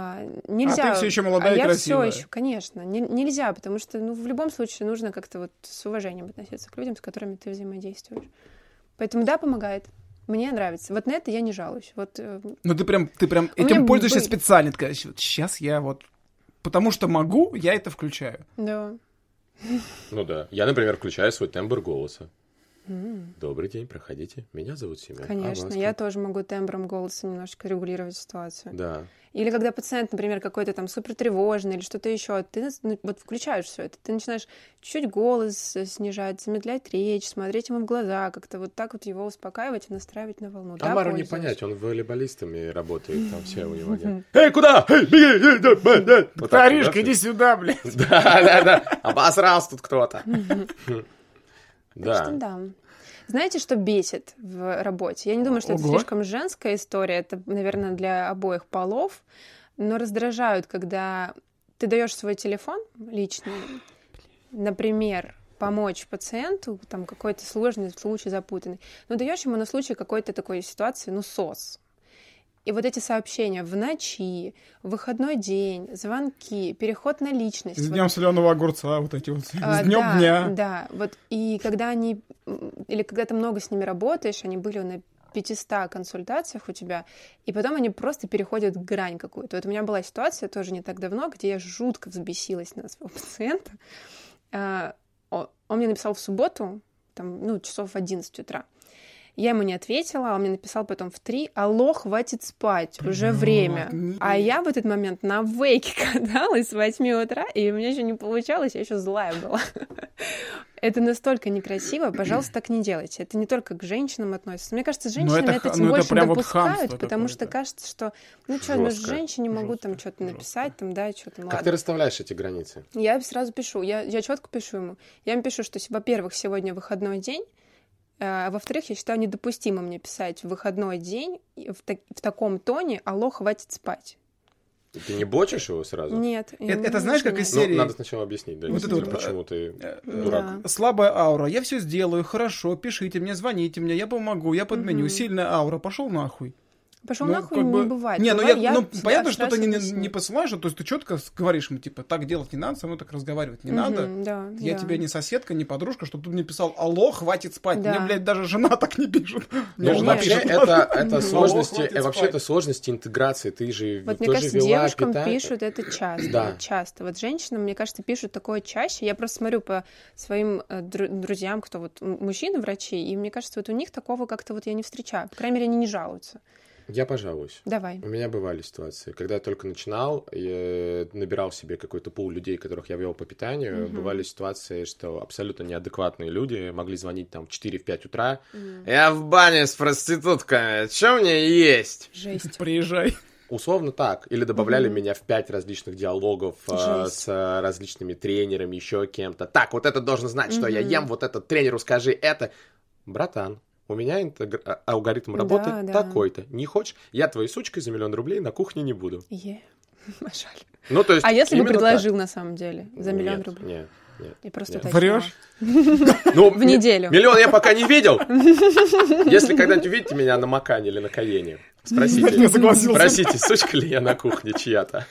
А, нельзя. А ты все еще молодая а и я красивая. все еще, конечно, не- нельзя, потому что, ну, в любом случае нужно как-то вот с уважением относиться к людям, с которыми ты взаимодействуешь. Поэтому да, помогает. Мне нравится. Вот на это я не жалуюсь. Вот э, Ну ты прям, ты прям У этим пользуешься были- специально. Ты говоришь, вот сейчас я вот... Потому что могу, я это включаю. да. Ну да. Я, например, включаю свой тембр голоса. Добрый день, проходите. Меня зовут Семен. А Конечно, вас я тоже могу тембром голоса немножечко регулировать ситуацию. Да. Или когда пациент, например, какой-то там супер тревожный или что-то еще, ты ну, вот включаешь все это, ты начинаешь чуть голос снижать, замедлять речь, смотреть ему в глаза, как-то вот так вот его успокаивать и настраивать на волну. Да, Амару не понять, он волейболистами работает, там все у него нет. Эй, куда? Эй, беги, эй, да, да, да. Вот так, Аришка, да? иди сюда, блядь. Да, да, да. Обосрался тут кто-то. Так что Да. да. Знаете, что бесит в работе? Я не думаю, что это Ого. слишком женская история. Это, наверное, для обоих полов. Но раздражают, когда ты даешь свой телефон личный, например, помочь пациенту, там какой-то сложный случай запутанный, но даешь ему на случай какой-то такой ситуации, ну, СОС. И вот эти сообщения в ночи, в выходной день, звонки, переход на личность. С вот днем соленого огурца, вот эти вот. а, С днем да, дня. Да, вот и когда они, или когда ты много с ними работаешь, они были на 500 консультациях у тебя, и потом они просто переходят грань какую-то. Вот у меня была ситуация тоже не так давно, где я жутко взбесилась на своего пациента. А, Он мне написал в субботу, там, ну, часов в 11 утра. Я ему не ответила, он мне написал потом в 3, алло, хватит спать, уже время. нет. А я в этот момент на вейке каталась с 8 утра, и у меня еще не получалось, я еще злая была. Это настолько некрасиво, пожалуйста, так не делайте. Это не только к женщинам относится. Мне кажется, с Ну, женщинами это это, тем ну, это больше вот допускают, потому что кажется, что ну что, ну женщине могу там жёстко, что-то написать, там, да, что-то, ну Как ладно. ты расставляешь эти границы? Я сразу пишу, я, я четко пишу ему. Я ему пишу, что, во-первых, сегодня выходной день, а во-вторых, я считаю недопустимо мне писать в выходной день в, так- в таком тоне «Алло, хватит спать». Ты не бочишь его сразу? Нет. я Это- это знаешь, как из Ну, серии- надо сначала объяснить, да, Вот это вот, почему ты э, дурак. Да. Слабая аура. Я все сделаю, хорошо, пишите мне, звоните мне, я помогу, я подменю. Мгм. Сильная аура, пошел нахуй. Пошел Ну, нахуй как не бы- бывает. Не, ну, Бывает, я, ну понятно, что ты не, не посылаешь, то есть ты четко говоришь ему, типа, так делать не надо, со мной так разговаривать не надо. Мгм, да, Я да. тебе не соседка, не подружка, чтобы ты мне писал, алло, хватит спать. Да. Мне, блядь, даже жена так не пишет. Мне Ну, жена вообще, пишет, это, «Алло, это сложности, э, вообще спать». это сложности интеграции. Ты же Вот мне тоже кажется, вела девушкам пишут это часто, часто. Вот женщинам, мне кажется, пишут такое чаще. Я просто смотрю по своим э, дру- друзьям, кто вот мужчины врачи, и мне кажется, вот у них такого как-то вот я не встречаю. По крайней мере, они не жалуются. Я пожалуюсь. Давай. У меня бывали ситуации, когда я только начинал, я набирал себе какой-то пул людей, которых я вел по питанию. Мгм. Бывали ситуации, что абсолютно неадекватные люди могли звонить там в 4-5 утра. Я в бане с проститутками, что мне есть? Жесть. Приезжай. Условно так. Или добавляли Мгм. меня в пять различных диалогов э, с э, различными тренерами, еще кем-то. Так, вот это должен знать, что я ем, вот это тренеру скажи это. Братан, у меня интегр- а- алгоритм Да, работы да. такой-то. Не хочешь? Я твоей сучкой за миллион рублей на кухне не буду. Е. Жаль. Ну, то есть, А если бы предложил на самом деле так. за миллион Нет, рублей? Нет, нет. И просто Нет. Врешь? Ну, В неделю. Миллион я пока не видел. Если когда-нибудь увидите меня на Макане или на Каене, Я спросите. согласился. Спросите, сучка ли я на кухне чья-то.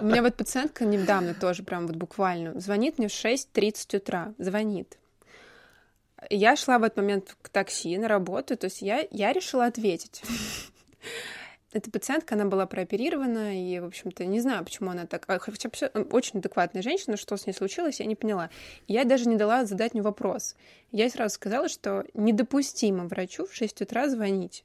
У меня вот пациентка недавно тоже, прям вот буквально, звонит мне в 6.30 утра, звонит. Я шла в этот момент к такси на работу, то есть я, я решила ответить. Эта пациентка, она была прооперирована, и, в общем-то, не знаю, почему она так... а, Хотя очень адекватная женщина, что с ней случилось, я не поняла. Я даже не дала задать мне вопрос. Я сразу сказала, что недопустимо врачу в 6 утра звонить.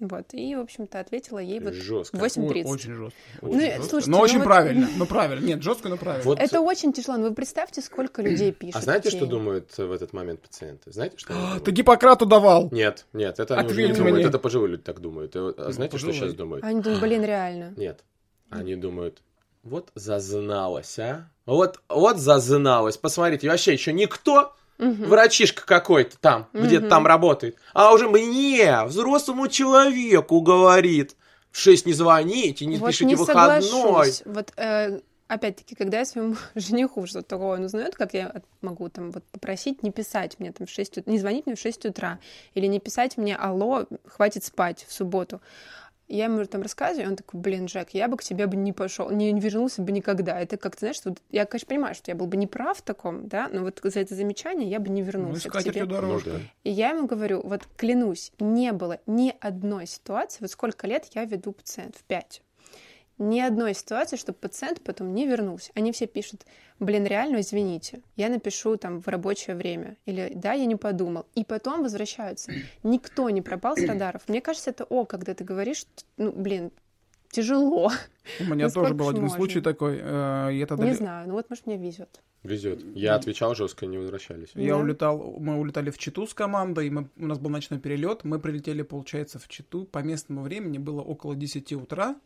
Вот, и, в общем-то, ответила ей вот Жестко. в 8.30. Ой, Очень жестко. Ну, Очень и, жестко. слушайте, но ну очень вот- правильно. Ну, правильно. Нет, жестко, но правильно. Вот Это очень тяжело. Ну, вы представьте, сколько людей пишут. А знаете, что думают в этот момент пациенты? Знаете, что А? Ты Гиппократу давал. Нет, нет, это они уже не думают, мне. это пожилые люди так думают. Вот, А Ну, знаете, что сейчас думают? Они думают, блин, реально. Нет, они думают, вот зазналась, а? Вот, вот зазналась. Посмотрите, вообще еще никто, Мгм. врачишка какой-то там, где-то Мгм. там работает, а уже мне, взрослому человеку говорит, в 6 не звоните, не вот пишите не выходной. соглашусь. Вот э, опять-таки, когда я своему жениху что-то такое он узнает, как я могу там вот попросить не писать мне там в 6 утра, не звонить мне в 6 утра, или не писать мне «Алло, хватит спать» в субботу. Я ему там рассказываю, и он такой, блин, Джек, я бы к тебе бы не пошел, не вернулся бы никогда. Это как-то, знаешь, вот, я, конечно, понимаю, что я был бы не прав в таком, да, но вот за это замечание я бы не Ну, вернулся к искать тебе. эту дорожку. Ну, да. И я ему говорю, вот клянусь, не было ни одной ситуации, вот сколько лет я веду пациентов, пять, ни одной ситуации, чтобы пациент потом не вернулся. Они все пишут, блин, реально, извините, я напишу там в рабочее время, или да, я не подумал. И потом возвращаются. Никто не пропал с радаров. Мне кажется, это о, когда ты говоришь, ну, блин, тяжело. У меня тоже был один можно? случай такой. э, Я тогда Не знаю, ну вот, может, мне везет. Везет. Я отвечал жестко, не возвращались. Я Да. улетал, мы улетали в Читу с командой, мы, у нас был ночной перелет, мы прилетели, получается, в Читу, по местному времени было около 10 утра,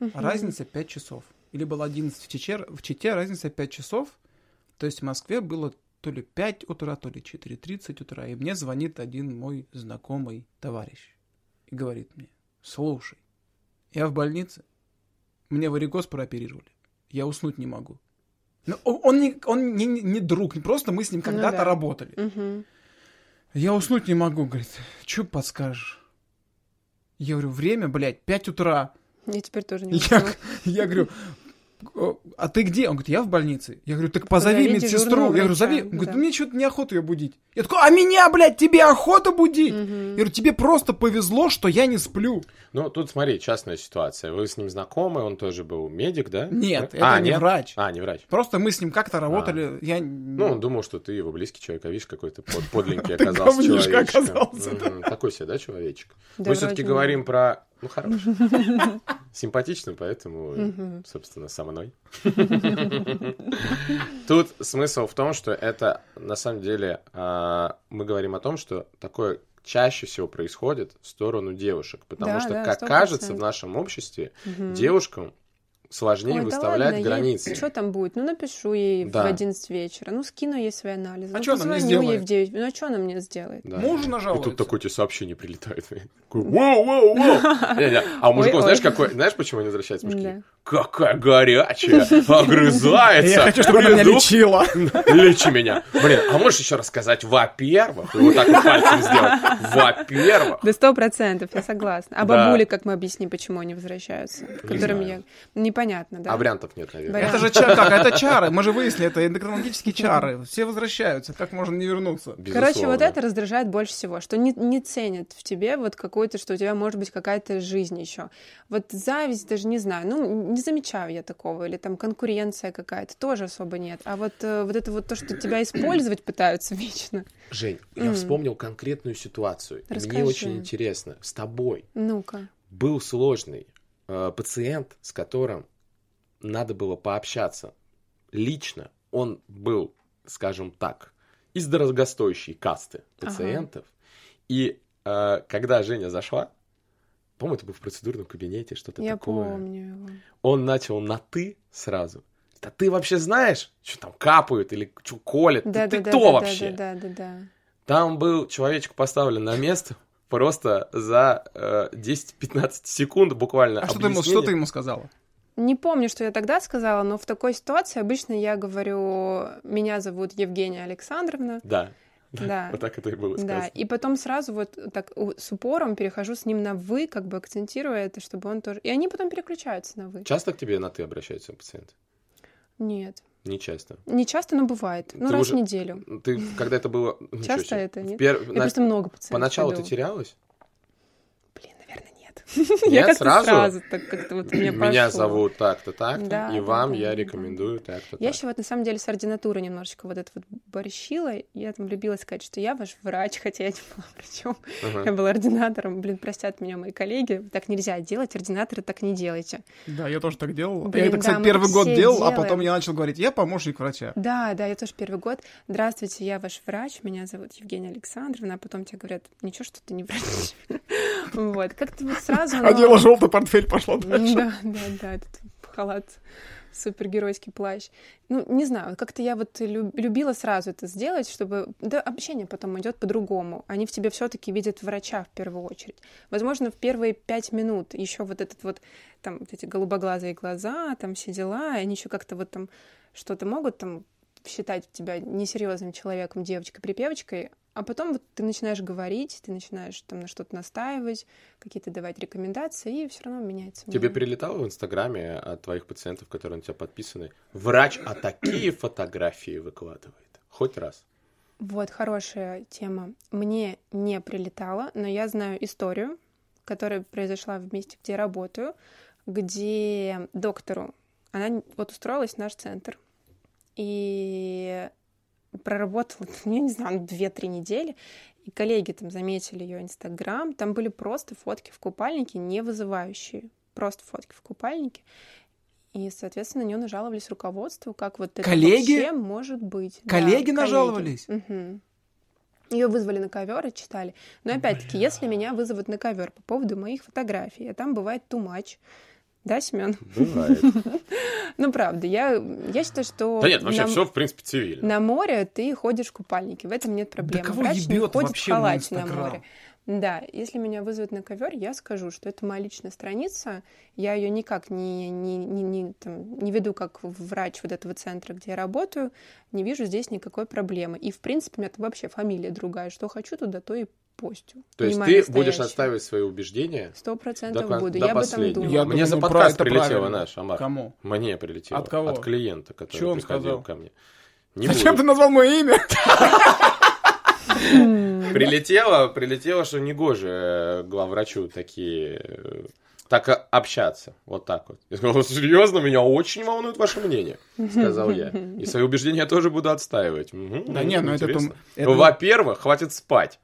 разница 5 часов. Или было 11 в Чече, в Чите, разница 5 часов, то есть в Москве было то ли 5 утра, то ли 4.30 утра, и мне звонит один мой знакомый товарищ и говорит мне, слушай, я в больнице, мне варикоз прооперировали, я уснуть не могу. Ну, о- он, не, он не, не- друг, просто мы с ним Ну когда-то да. работали. Мгм. Я уснуть не могу, говорит. Что подскажешь? Я говорю, время, блядь, 5 утра. Я теперь тоже не Я, я говорю, «О, а ты где? Он говорит, я в больнице. Я говорю, так позови Позови медсестру. Я говорю, зови. Он говорит, да. «Ну, мне что-то неохота ее будить. Я такой, а меня, блядь, тебе охота будить? Мгм. Я говорю, тебе просто повезло, что я не сплю. Ну, тут смотри, частная ситуация. Вы с ним знакомы, он тоже был медик, да? Нет, Да? это а, не нет? врач. А, не врач. Просто мы с ним как-то работали. Я... Ну, он думал, что ты его близкий человек, а видишь, какой-то под, подленький оказался человечек. оказался, Такой себе, да, человечек? Мы все-таки говорим про... Ну, хороший. Симпатичный, поэтому, собственно, со мной. Тут смысл в том, что это, на самом деле, а, мы говорим о том, что такое чаще всего происходит в сторону девушек, потому Да, что, да, как 100%. кажется, в нашем обществе Мгм. девушкам сложнее Ой, да выставлять ладно, границы. Что там будет? Ну, напишу ей Да. в 11 вечера. Ну, скину ей свои анализы. А ну, чё она мне позвоню ей сделает? в 9. Ну, а что она мне сделает? Да. Мужу И нажалуется. тут такое тебе сообщение прилетает. Не-не. А у мужиков, знаешь, ой. какой, знаешь, почему они возвращаются мужики? Да. Какая горячая, огрызается. Я хочу, чтобы она меня лечила. Лечи меня. Блин, а можешь еще рассказать, во-первых, и вот так вот пальцем сделать, во-первых, Да сто процентов, я согласна. А Да. бабули, как мы объясним, почему они возвращаются? Которым я... Непонятно, да? а вариантов нет, наверное. Вариант. Это же ча- как? Это чары. Мы же выяснили, это эндокринологические чары. Все возвращаются. Как можно не вернуться? Короче, Безусловно. вот это раздражает больше всего, что не, не ценят в тебе вот какую-то, что у тебя может быть какая-то жизнь еще. Вот зависть даже не знаю, ну не замечаю я такого, или там конкуренция какая-то тоже особо нет. А вот э, вот это вот то, что тебя использовать пытаются вечно. Жень, я вспомнил конкретную ситуацию. и Мне Расскажи. очень интересно. С тобой Ну-ка. был сложный э, пациент, с которым надо было пообщаться лично. Он был, скажем так, из дорогостоящей касты Ага. пациентов. И э, когда Женя зашла, по-моему, это был в процедурном кабинете, что-то Я такое. помню его. Он начал на ты сразу. А ты вообще знаешь, что там капают или что колят? Ты- Да, ты да, да, кто да, вообще? Да, да, да, да. Там был человечек поставлен на место просто за э, 10-15 секунд буквально. А что ты, ему, что ты ему сказала? Не помню, что я тогда сказала, но в такой ситуации обычно я говорю, меня зовут Евгения Александровна, Да. Да. Вот так это и было Да, сказано. и потом сразу вот так с упором перехожу с ним на «вы», как бы акцентируя это, чтобы он тоже... И они потом переключаются на «вы». Часто к тебе на ты обращаются пациенты? Нет. Не часто. Не часто, но бывает. Ну, Ты раз уже- в неделю. Ты, когда это было... Часто это, нет? Пер- Я на- просто много пациентов Поначалу ты терялась? Блин, наверное, нет. Нет, я сразу? сразу так как-то вот мне Меня зовут так-то, так-то, и вам я рекомендую так-то, Я еще вот на самом деле с ординатуры немножечко вот это вот борщила. Я там любила сказать, что я ваш врач, хотя я не была врачом. Я была ординатором. Блин, простят меня мои коллеги. Так нельзя делать. Ординаторы так не делайте. Да, я тоже так делал. Я это, кстати, первый год делал, а потом я начал говорить, я помощник врача. Да, да, я тоже первый год. Здравствуйте, я ваш врач, меня зовут Евгения Александровна, а потом тебе говорят, ничего, что ты не врач. Вот, как-то вот сразу... оно- Одела желтый портфель, пошла дальше. Да, да, да, этот халат, супергеройский плащ. Ну, не знаю, как-то я вот лю- любила сразу это сделать, чтобы... Да, общение потом идет по-другому. Они в тебе все таки видят врача в первую очередь. Возможно, в первые пять минут еще вот этот вот, там, вот эти голубоглазые глаза, там все дела, и они еще как-то вот там что-то могут там считать тебя несерьезным человеком, девочкой-припевочкой, А потом вот ты начинаешь говорить, ты начинаешь там на что-то настаивать, какие-то давать рекомендации, и все равно меняется. Тебе мнение. прилетало в Инстаграме от твоих пациентов, которые на тебя подписаны? Врач, а такие фотографии выкладывает. Хоть раз. Вот, хорошая тема. Мне не прилетало, но я знаю историю, которая произошла в месте, где я работаю, где доктору, она вот устроилась в наш центр, и проработала, я не знаю, ну, две-три недели, и коллеги там заметили ее инстаграм, там были просто фотки в купальнике, не вызывающие, просто фотки в купальнике, и, соответственно, на нее нажаловались руководству, как вот это Коллеги? вообще может быть. Да, Коллеги нажаловались? Мгм. Ее вызвали на ковер и читали. Но опять-таки, если меня вызовут на ковер по поводу моих фотографий, а там бывает too much, да, Семен? Бывает. Ну, правда, я, я считаю, что Да нет, вообще на, все в принципе цивильно. на море ты ходишь в купальнике, в этом нет проблем. кого Врач не ходит вообще в на халате на, море. Да, если меня вызовут на ковер, я скажу, что это моя личная страница. Я ее никак не, не, не, не, там, не веду как врач вот этого центра, где я работаю. Не вижу здесь никакой проблемы. И, в принципе, у меня там вообще фамилия другая. Что хочу туда, то и постю. То есть ты моя будешь отстаивать свои убеждения Сто процентов буду. до я там последнего. думала. Я Мне думаю, за ну, подкаст прилетело правильно. наш, Амар. Кому? Мне прилетело. От кого? От клиента, который он приходил сказал? ко мне. Не Зачем буду. ты назвал мое имя? Прилетело, прилетело, что негоже э, главврачу такие э, так общаться. Вот так вот. Я сказал, серьезно, меня очень волнует ваше мнение, сказал я. И свои убеждения я тоже буду отстаивать. Мгм, Да не, ну это это- Во-первых, хватит спать.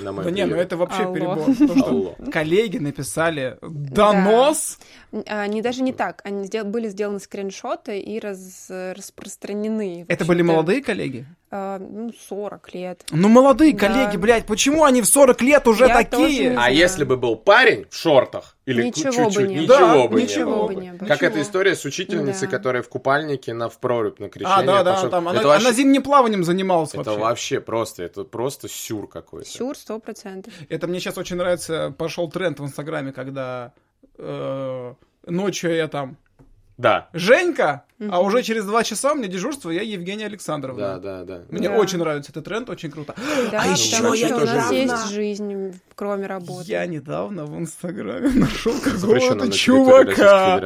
На мой Да не, ну это вообще Алло. перебор. То, что Алло. коллеги написали донос. Они даже не так. Они сдел- были сделаны скриншоты и раз- распространены. Это были молодые коллеги? А, ну, 40 лет. Ну, молодые Да. коллеги, блядь, почему они в 40 лет уже Я такие? А если бы был парень в шортах или Ничего бы чуть-чуть, не ничего было. бы ничего не было. бы бы. не было. Как Ничего. эта история с учительницей, Да. которая в купальнике на в прорубь на крещение А, да, да, пошла. там, она, это вообще, она зимним плаванием занималась это вообще. вообще просто, это просто сюр какой-то. Сюр, сто процентов. Это мне сейчас очень нравится, пошел тренд в Инстаграме, когда э, ночью я там Да, Женька, а уже через два часа у меня дежурство, я Евгения Александровна. да, да, да. Мне Да. очень нравится этот тренд, очень круто. Да, А еще я что у нас есть жизнь, кроме работы. Я недавно в Инстаграме нашел какого-то чувака.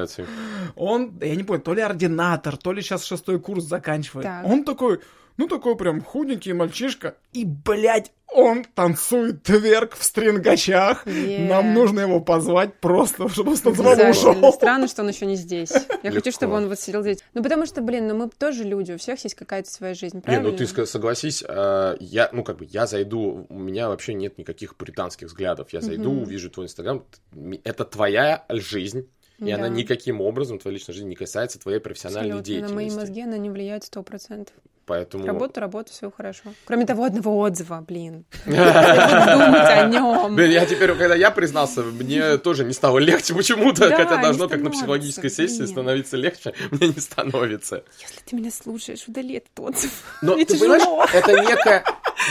Он, я не помню, то ли ординатор, то ли сейчас шестой курс заканчивает. Так. Он такой, ну такой прям худенький мальчишка. И, блядь, он танцует тверк в стрингачах. Е. Нам нужно его позвать просто, чтобы он станцевал и Обязательно. ушел. Странно, что он еще не здесь. Я хочу, Легко. чтобы он вот сидел здесь. Ну, потому что, блин, ну мы тоже люди, у всех есть какая-то своя жизнь, Не, правильно? ну ты согласись, э, я, ну как бы, я зайду, у меня вообще нет никаких пуританских взглядов. Я зайду, Мгм. увижу твой инстаграм, это твоя жизнь, и она Да. никаким образом, твоя личная жизнь, не касается твоей профессиональной Абсолютно. На мои деятельности. мозги она не влияет сто процентов. Поэтому... Работа, работа, все хорошо. Кроме того одного отзыва, блин. Думать о нем. Блин, я теперь, когда я признался, мне тоже не стало легче почему-то, хотя должно, как на психологической сессии, становиться легче, мне не становится. Если ты меня слушаешь, удали этот отзыв. Но ты понимаешь, это некая...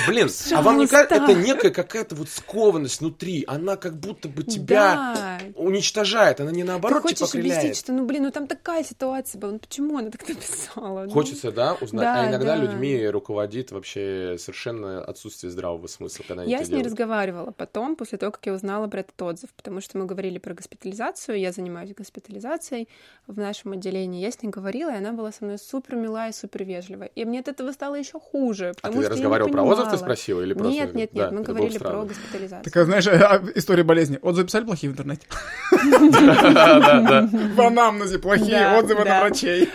Блин, а вам не кажется, это некая какая-то вот скованность внутри, она как будто бы тебя Да. уничтожает, она не Ты наоборот типа хочешь объяснить, окрыляет. что, ну, блин, ну там такая ситуация была, ну почему она так написала? Ну, Хочется, да, узнать. Да, а иногда да. людьми руководит вообще совершенно отсутствие здравого смысла, когда Я с ней делают. разговаривала потом, после того, как я узнала про этот отзыв, потому что мы говорили про госпитализацию, я занимаюсь госпитализацией в нашем отделении. Я с ней говорила, и она была со мной супер милая и супер вежливая. И мне от этого стало еще хуже. А ты что я не разговаривал про отзыв, ты понимала. спросила или просто... Нет, нет, нет, Да, мы говорили про госпитализацию. Такая, знаешь, а, история болезни. Отзывы писали плохие в интернете? Да, да, да. В анамнезе плохие отзывы на врачей.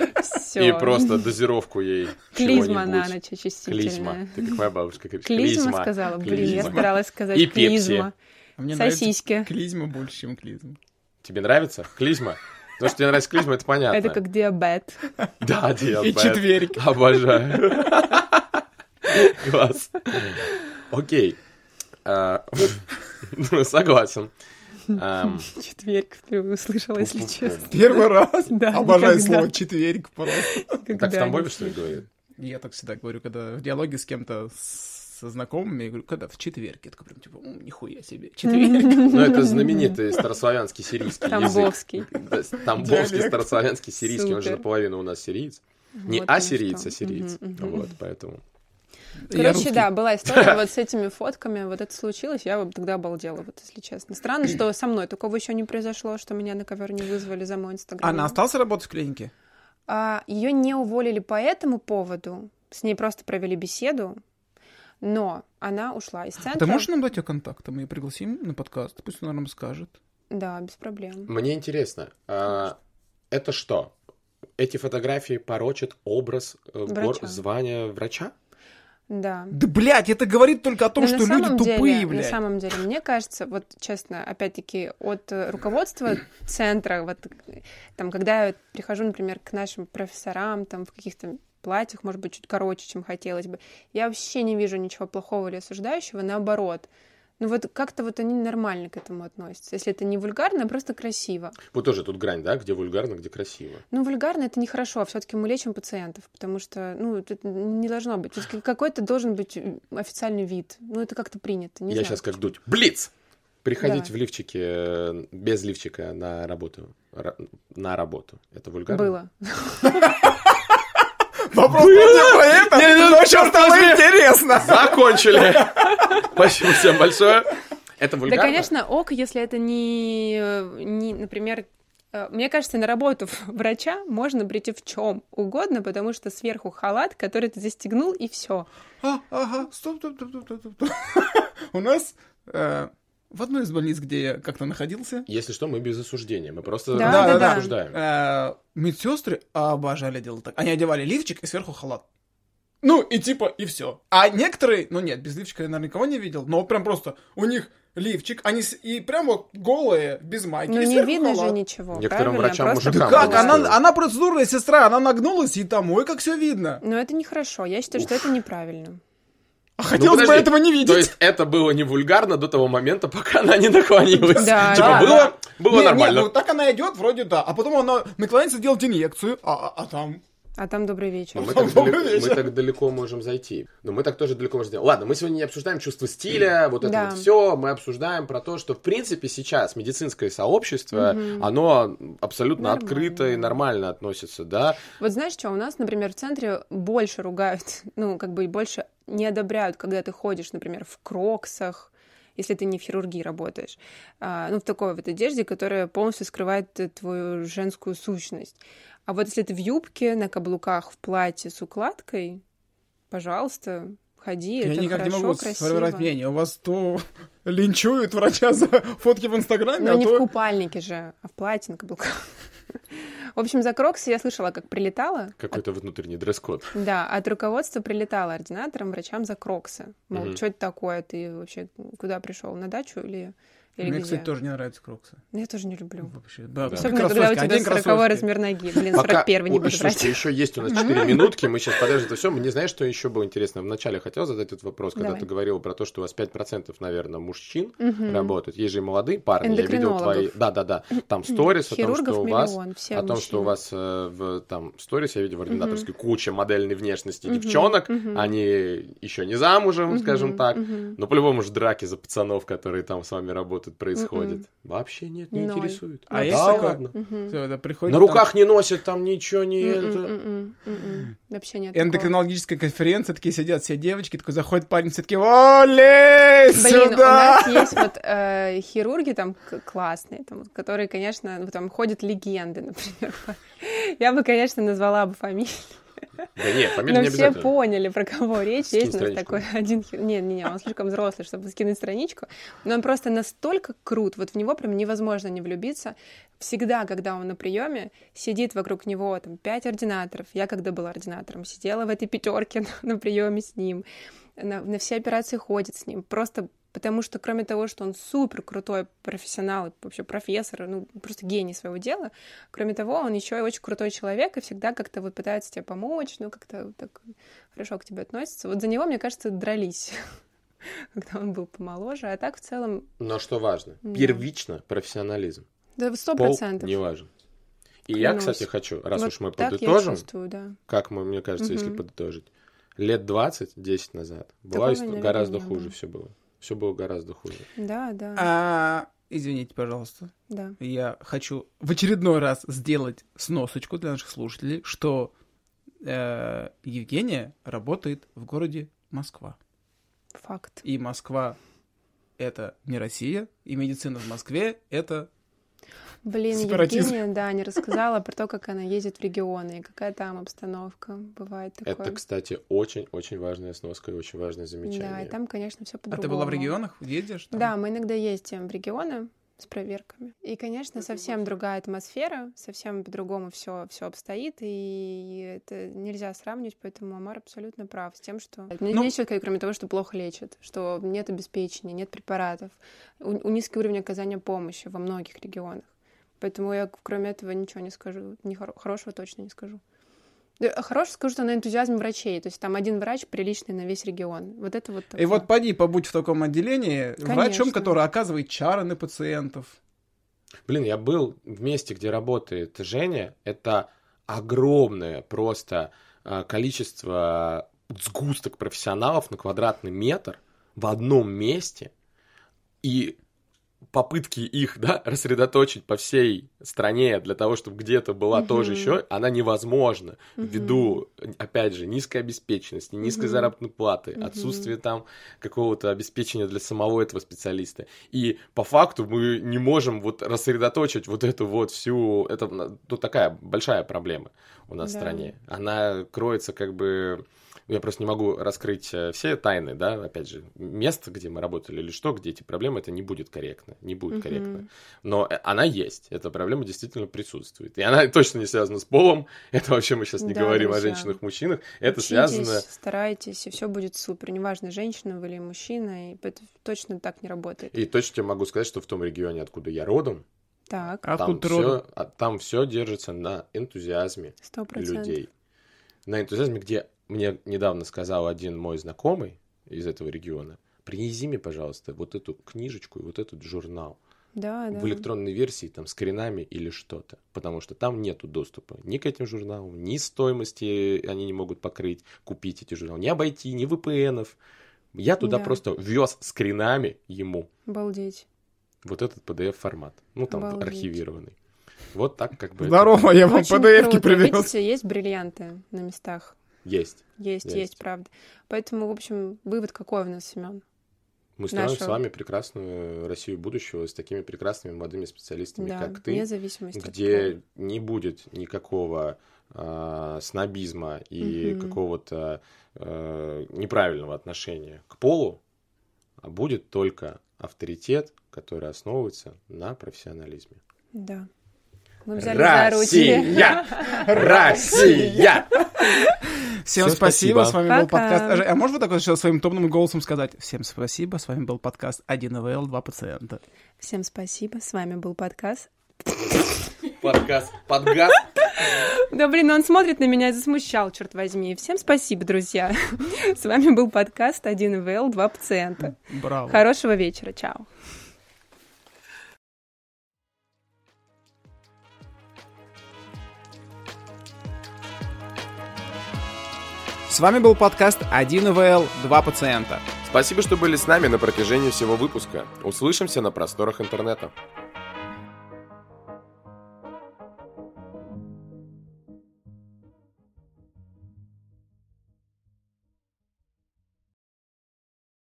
И просто дозировку ей Клизма на ночь Клизма. очистительная. Ты как моя бабушка говорит. Клизма сказала. Блин, я Клизма. старалась сказать И пепси. клизма. А мне нравится Сосиски. Клизма больше, чем клизма. Тебе нравится? Клизма? То, что тебе нравится клизма, это понятно. Это как диабет. Да, И диабет. четверик. Обожаю. Класс. Окей. А, ну, Согласен. Четверг впервые услышала, если честно. Первый раз. Да, Обожаю слово четверик просто. Так в Тамбове, что ли, говорит? Я так всегда говорю, когда в диалоге с кем-то со знакомыми, я говорю, когда в четверг, я такой прям типа, «М, нихуя себе, четверг. Ну, это знаменитый старославянский сирийский язык. Тамбовский. Тамбовский, старославянский, сирийский, он же наполовину у нас сириец. Не а сириец. Мгм, мгм. Вот, поэтому. Короче, да, была история вот с этими фотками, вот это случилось, я тогда обалдела, вот если честно. Странно, что со мной такого еще не произошло, что меня на ковер не вызвали за мой инстаграм. Она осталась работать в клинике? А, ее не уволили по этому поводу, с ней просто провели беседу, но она ушла из центра. Ты можешь нам дать ее контакты? Мы ее пригласим на подкаст, пусть она нам скажет. Да, без проблем. Мне интересно, а, это что? Эти фотографии порочат образ э, гор- Врача. звания врача? Да. Да, блядь, это говорит только о том, Но что люди самом тупые, деле, блядь. На самом деле, мне кажется, вот честно, опять-таки, от э, руководства центра, вот там, когда я прихожу, например, к нашим профессорам, там, в каких-то платьях, может быть, чуть короче, чем хотелось бы, я вообще не вижу ничего плохого или осуждающего, наоборот. Ну вот как-то вот они нормально к этому относятся. Если это не вульгарно, а просто красиво. Вот тоже тут грань, да, где вульгарно, где красиво. Ну, вульгарно это нехорошо, а все-таки мы лечим пациентов, потому что, ну, это не должно быть. Какой-то должен быть э, официальный вид. Ну, это как-то принято. Не Я знаю. сейчас как дуть. Блиц! Приходить Да. в лифчике, э, без лифчика на работу. Ра- На работу. Это вульгарно? Было. Вопрос был не про это, Не, не, но ну, сейчас стало интересно. Закончили! Спасибо всем большое. Это Да, вульгарно? конечно, ок, если это не, не, например, э, мне кажется, на работу врача можно прийти в чем угодно, потому что сверху халат, который ты застегнул, и все. А, ага, стоп, стоп, стоп, стоп, стоп, стоп. У нас э, в одной из больниц, где я как-то находился, Если что, мы без осуждения. Мы просто Да, да, да, да. обсуждаем. э, медсестры обожали делать так. Они одевали лифчик и сверху халат. Ну, и типа, и все. А некоторые, ну нет, без лифчика я, наверное, никого не видел, но прям просто у них лифчик, они с- и прям вот голые, без майки. Ну, не видно халат. же ничего, Некоторым врачам Просто мужикам Да как? Она, она процедурная сестра, она нагнулась и там, ой, как все видно. Но это нехорошо. Я считаю, что это неправильно. А хотелось бы подожди, этого не видеть. То есть это было не вульгарно до того момента, пока она не наклонилась. Да, Типа да, было, да. было Не, не, нормально. ну так она идет, вроде да. А потом она наклоняется делать инъекцию, а, а- а там... А там добрый вечер. Но мы, так Добрый далеко, мы вечер. так далеко можем зайти. Но мы так тоже далеко можем сделать. Ладно, мы сегодня не обсуждаем чувство стиля, вот это Да. вот все. Мы обсуждаем про то, что в принципе сейчас медицинское сообщество, оно абсолютно Нормально. открыто и нормально относится, да. Вот знаешь что, у нас, например, в центре больше ругают, ну, как бы больше не одобряют, когда ты ходишь, например, в кроксах, если ты не в хирургии работаешь, а, ну, в такой вот одежде, которая полностью скрывает твою женскую сущность. А вот если ты в юбке, на каблуках, в платье с укладкой, пожалуйста, ходи, Я это никак хорошо, не могу красиво. сформировать мнение. У вас то линчуют врача за фотки в Инстаграме, Но а не в то... купальнике же, а в платье на каблуках. В общем, за кроксы я слышала, как прилетала. Какой-то внутренний дресс-код. Да, от руководства прилетало ординаторам, врачам за кроксы. Мол, Мгм. что это такое? Ты вообще куда пришел? На дачу или, или Мне, где? кстати, тоже не нравятся кроксы. Ну, Я тоже не люблю. Вообще, да, Да. Особенно, когда у тебя одень 40 кроссовки. размер ноги. Блин, Пока... 41 не буду слушайте, еще есть у нас 4 минутки, мы сейчас подожди это все. Мне знаешь, что еще было интересно? Вначале хотел задать этот вопрос, когда Давай. ты говорила про то, что у вас 5%, наверное, мужчин работают. Есть же и молодые парни, я видел твои... Да-да-да, там сторис о том, что у вас... О том, что у вас э, в там сторис, я видел в ординаторской куча модельной внешности девчонок, они еще не замужем, скажем так, но по-любому же драки за пацанов, которые там с вами работают, происходят. Мгм. Вообще нет, не Ноль. интересует. А Да есть такое? ладно. Мгм. Всё, это приходит На там руках не носят там ничего, не... М-м, это. м-м, м-м. Вообще нет такого. эндокринологическая конференция, такие сидят все девочки, такой заходит парень, все такие, о, лезь Блин, у нас есть вот э, хирурги там к- классные, там, которые, конечно, ну, там ходят легенды, например. Я бы, конечно, назвала бы фамилию. Да нет, фамилия Но не все поняли, про кого речь. Скинь Есть у нас такой один... хир- Не, не, он слишком взрослый, чтобы скинуть страничку. Но он просто настолько крут, вот в него прям невозможно не влюбиться. Всегда, когда он на приеме, сидит вокруг него там пять ординаторов. Я, когда была ординатором, сидела в этой пятерке на, приеме с ним. На, на все операции ходит с ним. Просто потому что, кроме того, что он супер крутой профессионал, вообще профессор, ну, просто гений своего дела, кроме того, он еще и очень крутой человек, и всегда как-то вот пытается тебе помочь, ну, как-то так хорошо к тебе относится. Вот за него, мне кажется, дрались, когда он был помоложе, а так в целом, Но что важно, Да. первично профессионализм. да, сто процентов. не важен. И я, кстати, хочу, раз Вот уж мы подытожим, чувствую, да. как мы, мне кажется, если подытожить, лет 20-10 назад была Такого, гораздо хуже было. все было. Все было гораздо хуже. Да, да, А, извините, пожалуйста. да. Я хочу в очередной раз сделать сносочку для наших слушателей, что э, Евгения работает в городе Москва. Факт. И Москва это не Россия, и медицина в Москве это Блин, Сепаратизм. Евгения, да, не рассказала про то, как она ездит в регионы и какая там обстановка бывает такое. Это, кстати, очень-очень важная сноска и очень важное Да, замечание. и там, конечно, все А по-другому. ты была в регионах? Едешь? там? Да, мы иногда ездим в регионы с проверками. И, конечно, совсем другая атмосфера, совсем по-другому все все обстоит, и это нельзя сравнивать, поэтому Амар абсолютно прав с тем, что... Мне Ну- нечего сказать, кроме того, что плохо лечат, что нет обеспечения, нет препаратов, у, у низкий уровень оказания помощи во многих регионах. Поэтому я, кроме этого, ничего не скажу. Не хоро- хорошего точно не скажу. А Хорошего скажу, что на энтузиазме врачей. То есть там один врач приличный на весь регион. Вот это вот И такое. вот поди, побудь в таком отделении Конечно. врачом, который оказывает чары на пациентов. Блин, я был в месте, где работает Женя. Это огромное просто а, количество сгусток профессионалов на квадратный метр в одном месте. И попытки их, да, рассредоточить по всей стране для того, чтобы где-то была Мгм. тоже еще, она невозможна Мгм. ввиду, опять же, низкой обеспеченности, низкой Мгм. заработной платы, Мгм. отсутствие там какого-то обеспечения для самого этого специалиста. И по факту мы не можем вот рассредоточить вот эту вот всю, это ну, такая большая проблема у нас в Да. стране. Она кроется как бы я просто не могу раскрыть э, все тайны, да, опять же, место, где мы работали или что, где эти проблемы, это не будет корректно, не будет Мгм. корректно. Но э, она есть, эта проблема действительно присутствует. И она точно не связана с полом, это вообще мы сейчас не Да, говорим о друзья. женщинах-мужчинах, это Учитесь, связано... старайтесь, и все будет супер. Неважно, женщина вы или мужчина, и это точно так не работает. И точно тебе могу сказать, что в том регионе, откуда я родом, Так, А там все, там все держится на энтузиазме сто процентов. людей. На энтузиазме, где мне недавно сказал один мой знакомый из этого региона, принеси мне, пожалуйста, вот эту книжечку и вот этот журнал Да, да. в электронной версии, там, скринами или что-то. Потому что там нету доступа ни к этим журналам, ни стоимости они не могут покрыть, купить эти журналы, ни обойти, ни VPN-ов. Я туда Да. просто вез скринами ему Обалдеть. вот этот PDF-формат. Ну, там, Обалдеть. архивированный. Вот так как бы... это Здорово, я вам Очень PDF-ки привез. Видите, есть бриллианты на местах. Есть. Есть, есть, Есть. правда. Поэтому, в общем, вывод какой у нас, Семен? Мы строим Наша- с вами прекрасную Россию будущего с такими прекрасными молодыми специалистами, Да, как ты, где не будет никакого а, снобизма и Мгм. какого-то а, неправильного отношения к полу, а будет только авторитет, который основывается на профессионализме. Да. Мы взяли. Россия! Россия! Всем спасибо. спасибо. с вами был подкаст. А, Жень, А можно вот так вот сейчас своим томным голосом сказать? Всем спасибо, с вами был подкаст 1 ВЛ, 2 пациента. Всем спасибо. С вами был подкаст. Подкаст, подгаз. Да, блин, он смотрит на меня и засмущал, черт возьми. Всем спасибо, друзья. С вами был подкаст 1 ВЛ, 2 пациента. Браво. Хорошего вечера. Чао. С вами был подкаст 1 ВЛ, 2 пациента. Спасибо, что были с нами на протяжении всего выпуска. Услышимся на просторах интернета.